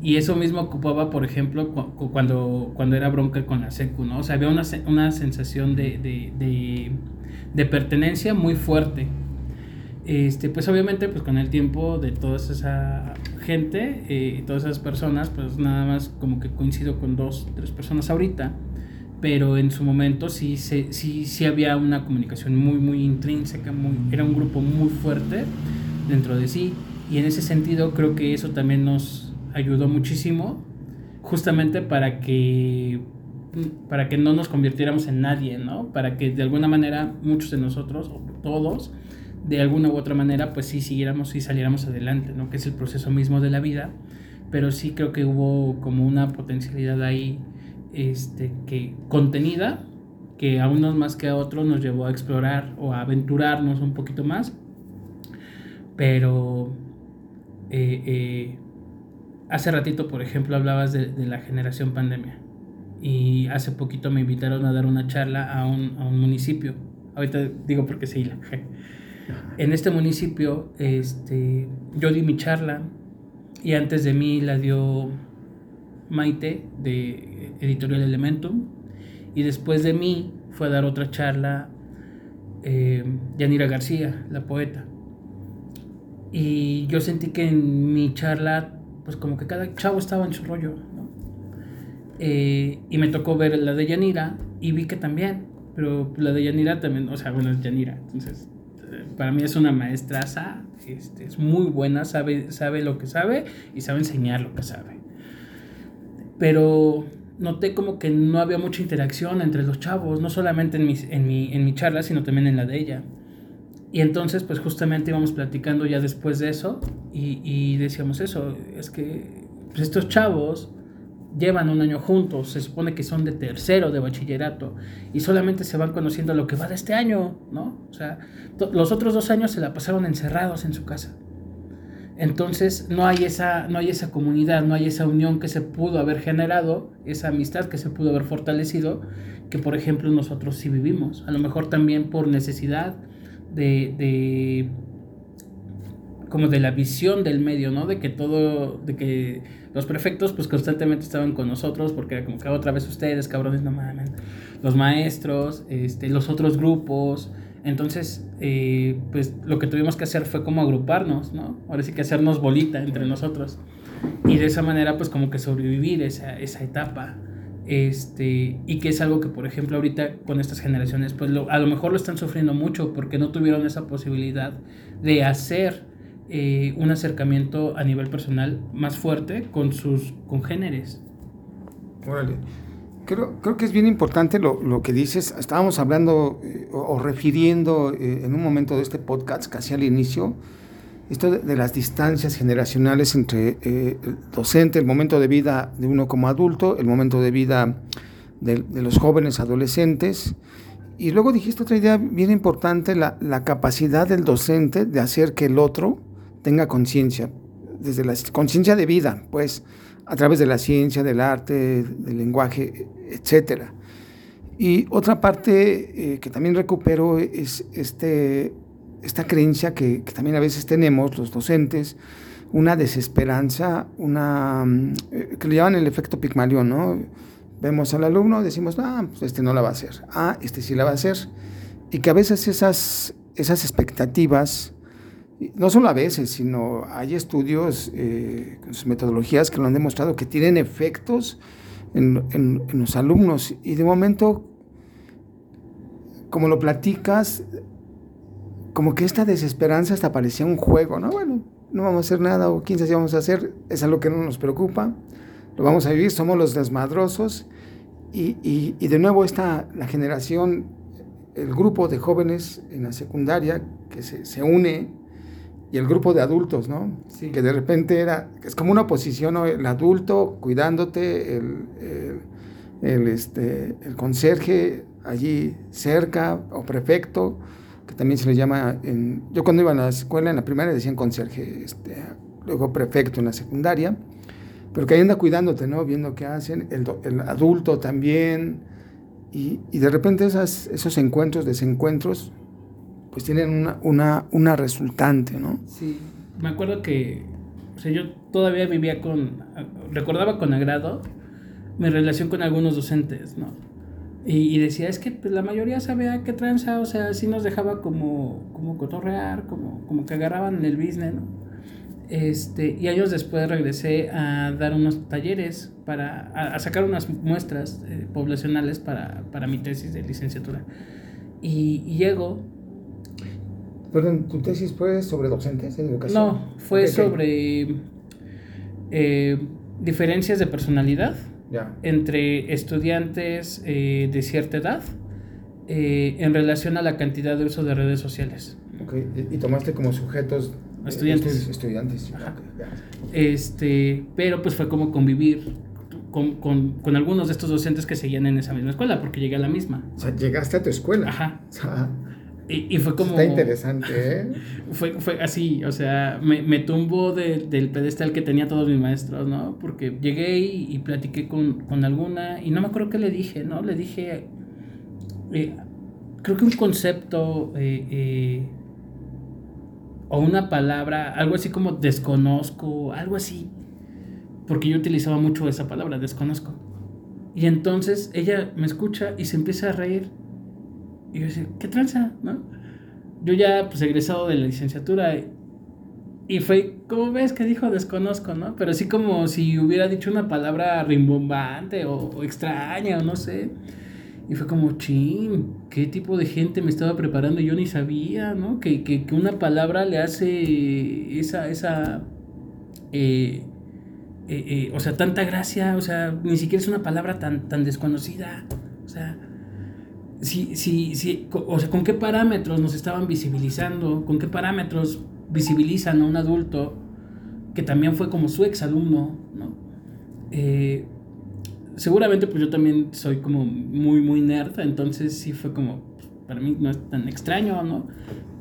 Y eso mismo ocupaba, por ejemplo, cuando, cuando era bronca con la secu, ¿no? O sea, había una, una sensación de, de, de, pertenencia muy fuerte. Este, pues obviamente, pues con el tiempo de toda esa gente, eh, todas esas personas, pues nada más como que coincido con dos, tres personas ahorita, pero en su momento sí, sí, sí, sí había una comunicación muy, muy intrínseca, muy, era un grupo muy fuerte dentro de sí, y en ese sentido creo que eso también nos ayudó muchísimo justamente para que para que no nos convirtiéramos en nadie, ¿no? Para que de alguna manera muchos de nosotros, o todos, de alguna u otra manera, pues sí siguiéramos y saliéramos adelante, ¿no? Que es el proceso mismo de la vida, pero sí creo que hubo como una potencialidad ahí, este, que contenida, que a unos más que a otros nos llevó a explorar o a aventurarnos un poquito más, pero eh, eh, Hace ratito, por ejemplo, hablabas de, la generación pandemia. Y hace poquito me invitaron a dar una charla a un, a un municipio. Ahorita digo porque la En este municipio, este, yo di mi charla y antes de mí la dio Maite de Editorial Elementum y después de mí fue a dar otra charla eh, Yanira García, la poeta. Y yo sentí que en mi charla pues como que cada chavo estaba en su rollo, ¿no? Eh, y me tocó ver la de Yanira y vi que también, pero la de Yanira también, o sea, bueno, es Yanira, entonces para mí es una maestraza, este, es muy buena, sabe, sabe lo que sabe y sabe enseñar lo que sabe. Pero noté como que no había mucha interacción entre los chavos, no solamente en mi, en mi, en mi charla, sino también en la de ella. Y entonces, pues justamente íbamos platicando ya después de eso y, y decíamos eso, es que pues, estos chavos llevan un año juntos, se supone que son de tercero de bachillerato y solamente se van conociendo lo que va de este año, ¿no? O sea, los otros dos años se la pasaron encerrados en su casa. Entonces no hay, esa, no hay esa comunidad, no hay esa unión que se pudo haber generado, esa amistad que se pudo haber fortalecido, que por ejemplo nosotros sí vivimos. A lo mejor también por necesidad, de, de como de la visión del medio, ¿no? De que todo, de que los prefectos pues constantemente estaban con nosotros porque era como que otra vez ustedes, cabrones, no mames, los maestros, este, los otros grupos, entonces eh, pues lo que tuvimos que hacer fue como agruparnos, ¿no? Ahora sí que hacernos bolita entre nosotros y de esa manera pues como que sobrevivir esa, esa etapa este, y que es algo que, por ejemplo, ahorita con estas generaciones, pues a lo mejor lo están sufriendo mucho porque no tuvieron esa posibilidad de hacer eh, un acercamiento a nivel personal más fuerte con sus congéneres. Órale. Creo, creo que es bien importante lo, lo que dices. Estábamos hablando eh, o, o, refiriendo eh, en un momento de este podcast, casi al inicio, esto de, de las distancias generacionales entre eh, el docente, el momento de vida de uno como adulto, el momento de vida de, de los jóvenes adolescentes. Y luego dijiste otra idea bien importante, la, la capacidad del docente de hacer que el otro tenga conciencia, desde la conciencia de vida, pues a través de la ciencia, del arte, del lenguaje, etc. Y otra parte eh, que también recupero es este, esta creencia que, que, también a veces tenemos los docentes, una desesperanza, una, eh, que le llaman el efecto Pigmalión, ¿no? Vemos al alumno, decimos, ah, pues este no la va a hacer, ah, este sí la va a hacer, y que a veces esas, esas expectativas, no solo a veces, sino hay estudios, eh, metodologías que lo han demostrado que tienen efectos en, en, en, los alumnos. Y de momento, como lo platicas, como que esta desesperanza hasta parecía un juego, ¿no? Bueno, no vamos a hacer nada o quién sabe si vamos a hacer, es algo que no nos preocupa, lo vamos a vivir, somos los desmadrosos. Y, y, y de nuevo está la generación, el grupo de jóvenes en la secundaria que se, se une y el grupo de adultos, ¿no? Sí. Que de repente era, es como una oposición, ¿no? El adulto cuidándote, el, el, el, este, el conserje allí cerca, o prefecto, que también se le llama, en, yo cuando iba a la escuela, en la primaria decían conserje, este, luego prefecto en la secundaria, pero que ahí anda cuidándote, ¿no? Viendo qué hacen, el, el adulto también, y, y de repente esas, esos encuentros, desencuentros, pues tienen una, una, una resultante, ¿no? Sí, me acuerdo que, o sea, yo todavía vivía con, recordaba con agrado mi relación con algunos docentes, ¿no? Y, y decía, es que pues, la mayoría sabía qué tranza, o sea, sí nos dejaba como, como cotorrear, como, como que agarraban el business, ¿no? Este, y años después regresé a dar unos talleres, para, a, a sacar unas muestras eh, poblacionales para, para mi tesis de licenciatura. Y, y llego Perdón, ¿tu tesis fue sobre docentes en educación? No, fue sobre eh, diferencias de personalidad yeah. entre estudiantes eh, de cierta edad eh, en relación a la cantidad de uso de redes sociales. Okay. ¿Y tomaste como sujetos estudiantes? estudiantes. Ajá. Este, pero pues fue como convivir con, con, con, algunos de estos docentes que seguían en esa misma escuela, porque llegué a la misma. O sea, llegaste a tu escuela. Ajá. Y, y, fue como... Está interesante, ¿eh? Fue, fue así, o sea, me, me tumbo de, del pedestal que tenía todos mis maestros, ¿no? Porque llegué y, y platiqué con, con, alguna, y no me acuerdo qué le dije, ¿no? Le dije, eh, creo que un concepto eh, eh, o una palabra, algo así como desconozco, algo así, porque yo utilizaba mucho esa palabra, desconozco. Y entonces ella me escucha y se empieza a reír y yo decía, ¿qué tranza? ¿No? Yo ya, pues, egresado de la licenciatura y fue, ¿cómo ves que dijo desconozco, no? Pero así como si hubiera dicho una palabra rimbombante o, extraña o no sé. Y fue como, ching, ¿qué tipo de gente me estaba preparando? Yo ni sabía, ¿no? Que, que, que una palabra le hace esa, esa, eh, eh, eh, o sea, tanta gracia, o sea, ni siquiera es una palabra tan, tan desconocida. O sea, si, si, si, o sea, con qué parámetros nos estaban visibilizando, con qué parámetros visibilizan a un adulto que también fue como su exalumno, ¿no? Eh, seguramente pues yo también soy como muy, muy nerd, entonces sí fue como, para mí no es tan extraño, ¿no?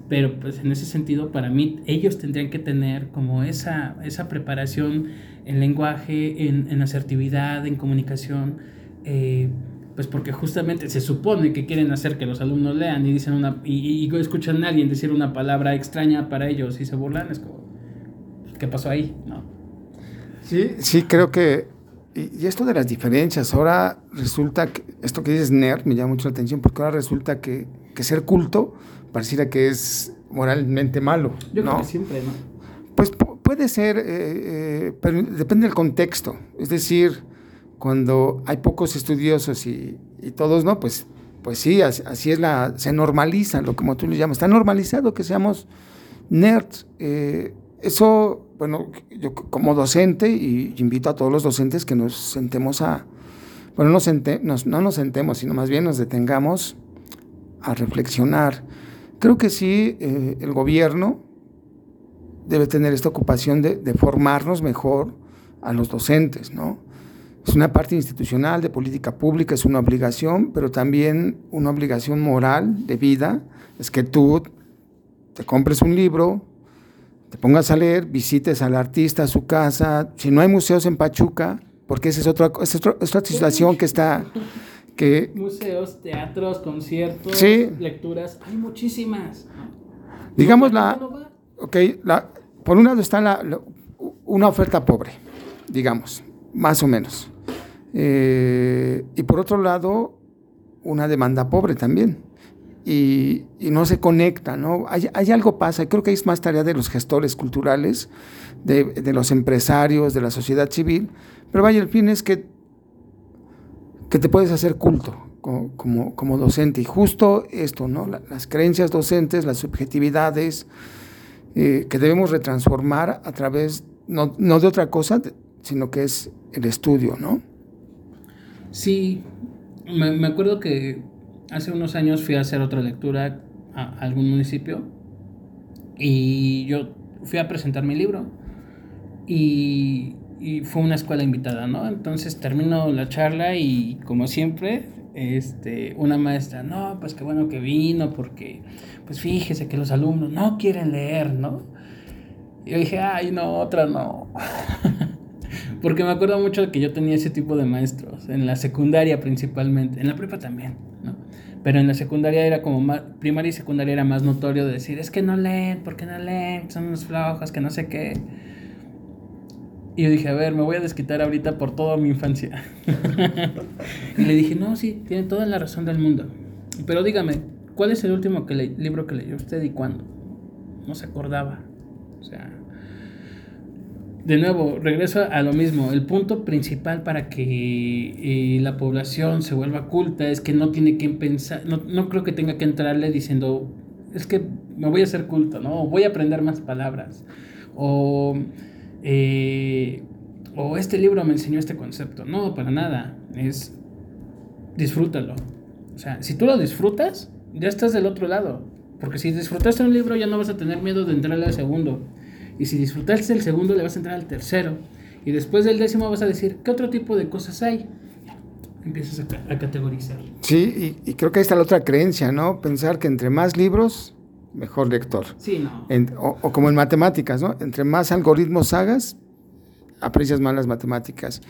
Pero pues en ese sentido para mí ellos tendrían que tener como esa, esa preparación en lenguaje, en, en asertividad, en comunicación, eh, pues porque justamente se supone que quieren hacer que los alumnos lean y dicen una y, y escuchan a alguien decir una palabra extraña para ellos y se burlan, es como ¿qué pasó ahí? ¿No? Sí, sí, creo que y, esto de las diferencias, ahora resulta que esto que dices nerd me llama mucho la atención porque ahora resulta que, que ser culto pareciera que es moralmente malo. Yo ¿no? creo que siempre, ¿no? Pues puede ser, eh, eh, pero depende del contexto. Es decir, cuando hay pocos estudiosos y, todos no, pues, pues sí, así, es la, se normaliza, lo como tú le llamas, está normalizado que seamos nerds. Eh, eso, bueno, yo como docente, y invito a todos los docentes que nos sentemos a, bueno, no, no nos sentemos, sino más bien nos detengamos a reflexionar. Creo que sí, eh, el gobierno debe tener esta ocupación de, formarnos mejor a los docentes, ¿no? Es una parte institucional de política pública, es una obligación, pero también una obligación moral de vida, es que tú te compres un libro, te pongas a leer, visites al artista a su casa, si no hay museos en Pachuca, porque esa es otra, es otra, situación que está... Que, Museos, teatros, conciertos, lecturas, hay muchísimas. Digamos la... Ok, la, por un lado está la, una oferta pobre, digamos, más o menos. Eh, y por otro lado, una demanda pobre también. Y, no se conecta, ¿no? Hay, hay, algo pasa, creo que es más tarea de los gestores culturales, de, de, los empresarios, de la sociedad civil, pero vaya, el fin es que, que te puedes hacer culto como, como, como docente, y justo esto, ¿no? las creencias docentes, las subjetividades, eh, que debemos retransformar a través, no, no de otra cosa, sino que es el estudio, ¿no? Sí, me, me, acuerdo que hace unos años fui a hacer otra lectura a algún municipio y yo fui a presentar mi libro y, y fue una escuela invitada, ¿no? Entonces terminó la charla y como siempre, este, una maestra, no, pues qué bueno que vino porque, pues fíjese que los alumnos no quieren leer, ¿no? Y yo dije, ay, no, otra no. Porque me acuerdo mucho que yo tenía ese tipo de maestros, en la secundaria principalmente, en la prepa también, ¿no? Pero en la secundaria era como más, primaria y secundaria era más notorio de decir, es que no leen, ¿por qué no leen? Son unos flojos, que no sé qué. Y yo dije, a ver, me voy a desquitar ahorita por toda mi infancia. y le dije, no, sí, tiene toda la razón del mundo. Pero dígame, ¿cuál es el último que libro que leyó usted y cuándo? No se acordaba. O sea, de nuevo, regreso a lo mismo. El punto principal para que eh, la población se vuelva culta es que no tiene que pensar, no, no, creo que tenga que entrarle diciendo, es que me voy a hacer culto, ¿no? O voy a aprender más palabras. O, eh, o este libro me enseñó este concepto. No, para nada. Es disfrútalo. O sea, si tú lo disfrutas, ya estás del otro lado. Porque si disfrutaste un libro, ya no vas a tener miedo de entrarle al segundo. Y si disfrutaste el segundo, le vas a entrar al tercero. Y después del décimo vas a decir, ¿qué otro tipo de cosas hay? Empiezas a, categorizar. Sí, y, creo que ahí está la otra creencia, ¿no? Pensar que entre más libros, mejor lector. Sí, no. o, como en matemáticas, ¿no? Entre más algoritmos hagas, aprecias más las matemáticas.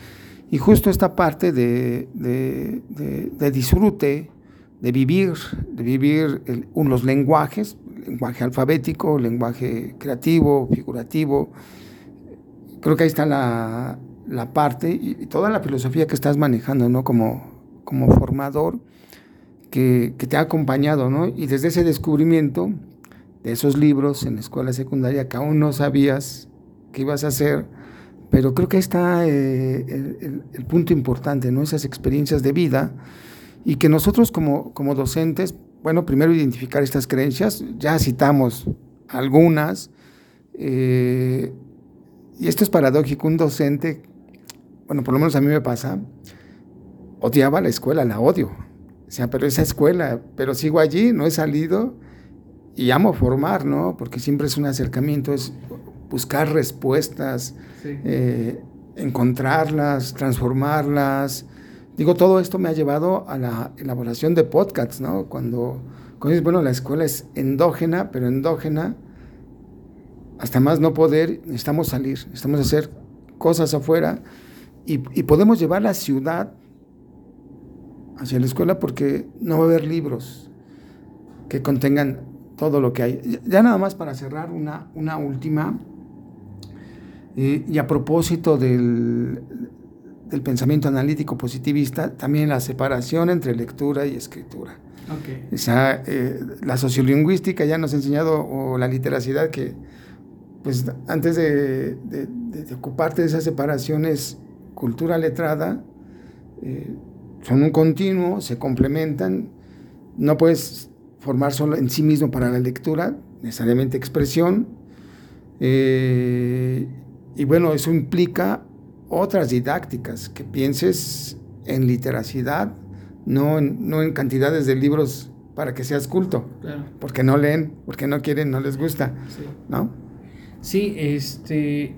Y justo esta parte de, de, disfrute, de vivir, de vivir los lenguajes, lenguaje alfabético, lenguaje creativo, figurativo. Creo que ahí está la, la parte y, toda la filosofía que estás manejando, ¿no? Como, como formador, que, que, te ha acompañado, ¿no? Y desde ese descubrimiento de esos libros en la escuela secundaria que aún no sabías qué ibas a hacer, pero creo que ahí está eh, el, el, punto importante, ¿no? Esas experiencias de vida y que nosotros como, como docentes bueno, primero identificar estas creencias, ya citamos algunas, eh, y esto es paradójico, un docente, bueno, por lo menos a mí me pasa, odiaba la escuela, la odio, o sea, pero esa escuela, pero sigo allí, no he salido y amo formar, ¿no? Porque siempre es un acercamiento, es buscar respuestas, eh, encontrarlas, transformarlas, Digo, todo esto me ha llevado a la elaboración de podcasts, ¿no? Cuando, cuando bueno, la escuela es endógena, pero endógena, hasta más no poder, necesitamos salir, necesitamos hacer cosas afuera y, podemos llevar la ciudad hacia la escuela porque no va a haber libros que contengan todo lo que hay. Ya nada más para cerrar una, una última, eh, y a propósito del, del pensamiento analítico positivista, también la separación entre lectura y escritura. Okay. O sea, eh, la sociolingüística ya nos ha enseñado, o la literacidad, que pues antes de, de, ocuparte de esas separaciones, cultura letrada, eh, son un continuo, se complementan, no puedes formar solo en sí mismo para la lectura, necesariamente expresión, eh, y bueno, eso implica otras didácticas, que pienses en literacidad, no en, no en cantidades de libros para que seas culto. Claro. Porque no leen, porque no quieren, no les gusta, Sí. ¿no? Sí, este.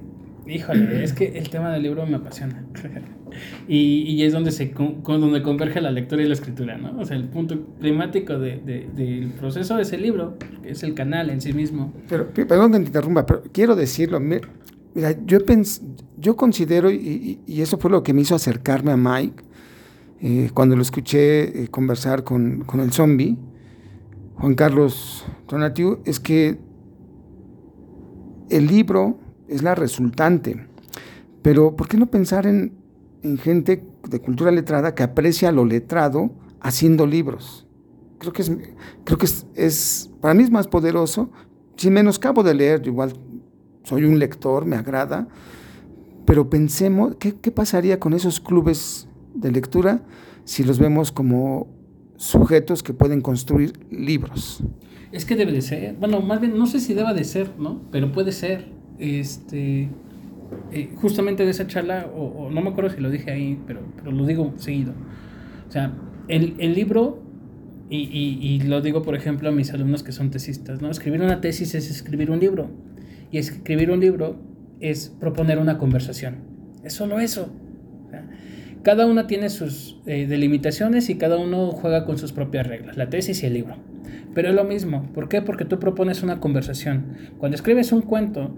Híjole, es que el tema del libro me apasiona. y, y es donde se con, donde converge la lectura y la escritura, ¿no? O sea, el punto climático de, de- del proceso es el libro, es el canal en sí mismo. Pero, perdón que te interrumpa, pero quiero decirlo. mi- Mira, yo, pens- yo considero, y, eso fue lo que me hizo acercarme a Mike, eh, cuando lo escuché eh, conversar con, con el zombie, Juan Carlos Donatiu, es que el libro es la resultante. Pero, ¿por qué no pensar en, en gente de cultura letrada que aprecia lo letrado haciendo libros? Creo que es, creo que es, para mí es más poderoso, sin menoscabo de leer, igual soy un lector, me agrada, pero pensemos, ¿qué, qué pasaría con esos clubes de lectura si los vemos como sujetos que pueden construir libros? Es que debe de ser. Bueno, más bien, no sé si deba de ser, ¿no? Pero puede ser. Este. eh, justamente de esa charla, o, no me acuerdo si lo dije ahí, pero, pero lo digo seguido. O sea, el, el libro, y, y- y lo digo por ejemplo a mis alumnos que son tesistas, ¿no? Escribir una tesis es escribir un libro. Y escribir un libro es proponer una conversación. Es solo eso. Cada una tiene sus eh, delimitaciones y cada uno juega con sus propias reglas, la tesis y el libro. Pero es lo mismo. ¿Por qué? Porque tú propones una conversación. Cuando escribes un cuento,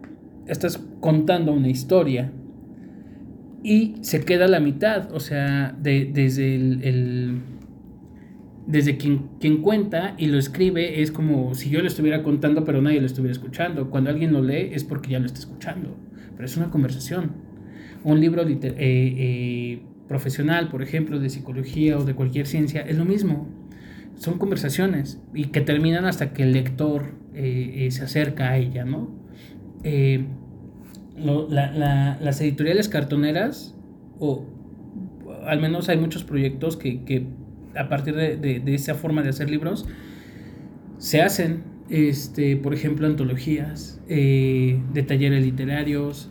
estás contando una historia y se queda la mitad. O sea, de- desde el- desde quien, quien cuenta y lo escribe es como si yo lo estuviera contando pero nadie lo estuviera escuchando. Cuando alguien lo lee es porque ya lo está escuchando. Pero es una conversación. Un libro liter- eh, eh, profesional, por ejemplo, de psicología o de cualquier ciencia, es lo mismo. Son conversaciones y que terminan hasta que el lector eh, se acerca a ella, ¿no? Las editoriales cartoneras, o al menos hay muchos proyectos que, que a partir de- de esa forma de hacer libros, se hacen, este, por ejemplo, antologías eh, de talleres literarios.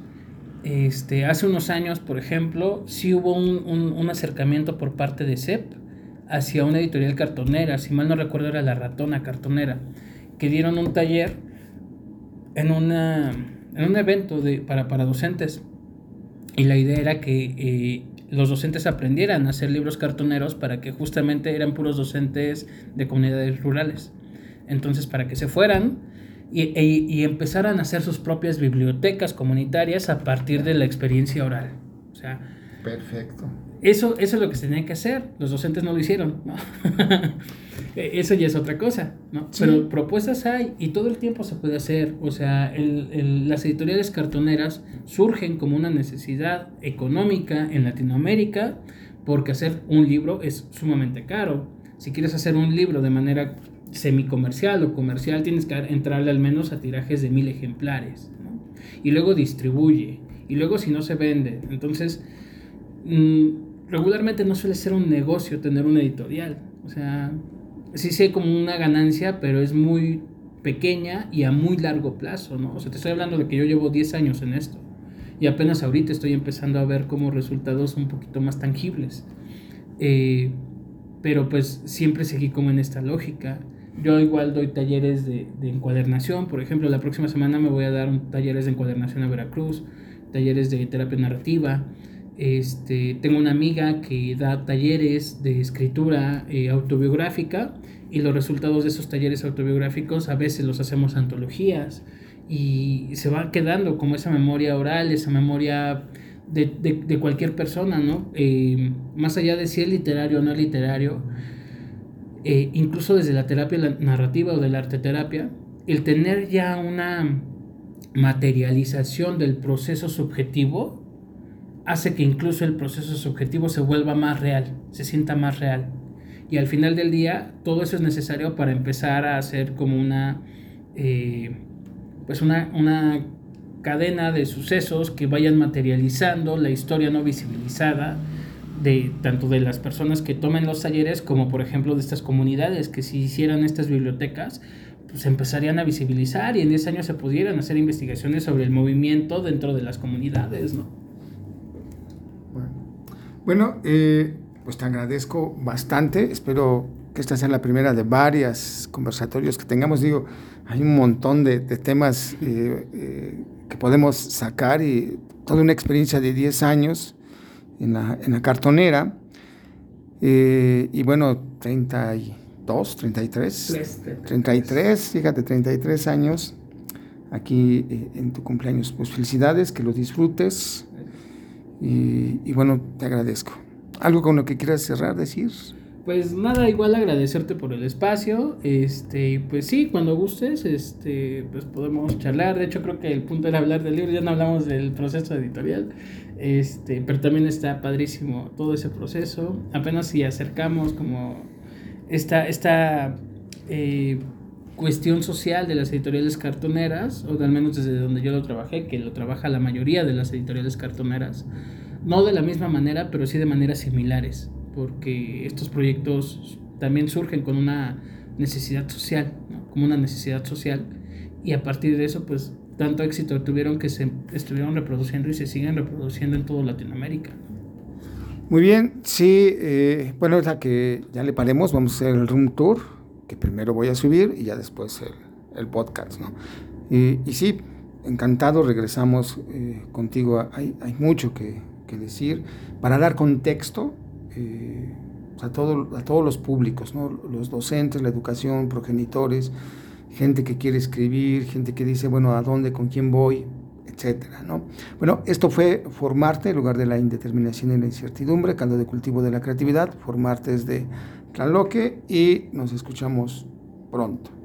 Este, hace unos años, por ejemplo, sí hubo un, un- un acercamiento por parte de CEP hacia una editorial cartonera, si mal no recuerdo era La Ratona Cartonera, que dieron un taller en, una, en un evento de, para, para docentes. Y la idea era que eh, los docentes aprendieran a hacer libros cartoneros para que justamente eran puros docentes de comunidades rurales. Entonces, para que se fueran y, e- y empezaran a hacer sus propias bibliotecas comunitarias a partir de la experiencia oral. O sea, Perfecto. eso, eso es lo que se tenía que hacer. Los docentes no lo hicieron. ¿no? Eh, eso ya es otra cosa. ¿no? Sí. Pero propuestas hay y todo el tiempo se puede hacer. O sea, el- el- las editoriales cartoneras surgen como una necesidad económica en Latinoamérica porque hacer un libro es sumamente caro. Si quieres hacer un libro de manera semicomercial o comercial, tienes que entrarle al menos a tirajes de mil ejemplares. Y luego distribuye. Y luego si no se vende. Entonces, mm, regularmente no suele ser un negocio tener una editorial. O sea, sí sé como una ganancia, pero es muy pequeña y a muy largo plazo, ¿no? O sea, te estoy hablando de que yo llevo 10 años en esto. Y apenas ahorita estoy empezando a ver como resultados un poquito más tangibles. Eh, pero pues siempre seguí como en esta lógica. Yo igual doy talleres de, de encuadernación. Por ejemplo, la próxima semana me voy a dar un- talleres de encuadernación a Veracruz, talleres de terapia narrativa. Este, tengo una amiga que da talleres de escritura eh, autobiográfica y los resultados de esos talleres autobiográficos a veces los hacemos antologías y se va quedando como esa memoria oral, esa memoria de, de- cualquier persona, ¿no? Eh, más allá de si es literario o no literario, eh, incluso desde la terapia narrativa o de la arteterapia, el tener ya una materialización del proceso subjetivo hace que incluso el proceso subjetivo se vuelva más real, se sienta más real. Y al final del día, todo eso es necesario para empezar a hacer como una, eh, pues una, una cadena de sucesos que vayan materializando la historia no visibilizada de tanto de las personas que tomen los talleres como por ejemplo de estas comunidades que si hicieran estas bibliotecas pues empezarían a visibilizar y en 10 años se pudieran hacer investigaciones sobre el movimiento dentro de las comunidades, ¿no? Bueno, Bueno, eh, pues te agradezco bastante. Espero que esta sea la primera de varias conversatorios que tengamos. Digo, hay un montón de, temas eh, eh, que podemos sacar y toda una experiencia de 10 años en la, en la cartonera. Eh, y bueno, 32, 33. 33, fíjate, 33 años aquí en tu cumpleaños. Pues felicidades, que lo disfrutes. Y, y bueno, te agradezco. ¿Algo con lo que quieras cerrar, decir? Pues nada, igual agradecerte por el espacio. Este, pues sí, cuando gustes, este, pues podemos charlar. De hecho, creo que el punto era hablar del libro, ya no hablamos del proceso editorial. Este, pero también está padrísimo todo ese proceso. Apenas si acercamos como esta, esta eh, cuestión social de las editoriales cartoneras, o al menos desde donde yo lo trabajé, que lo trabaja la mayoría de las editoriales cartoneras no de la misma manera, pero sí de maneras similares, porque estos proyectos también surgen con una necesidad social, como una necesidad social, y a partir de eso, pues tanto éxito tuvieron que se estuvieron reproduciendo y se siguen reproduciendo en toda Latinoamérica. Muy bien, sí, eh, bueno, ahora que ya le paremos, vamos a hacer el room tour, que primero voy a subir y ya después el, podcast, ¿no? Y, sí, encantado, regresamos eh, contigo, hay, hay mucho que, que decir, para dar contexto eh, a, todo, a todos los públicos, los docentes, la educación, progenitores, gente que quiere escribir, gente que dice, bueno, ¿a dónde, con quién voy? etcétera, ¿no? Bueno, esto fue Formarte, lugar de la indeterminación y la incertidumbre, caldo de cultivo de la creatividad, Formarte es de Tlaloque y nos escuchamos pronto.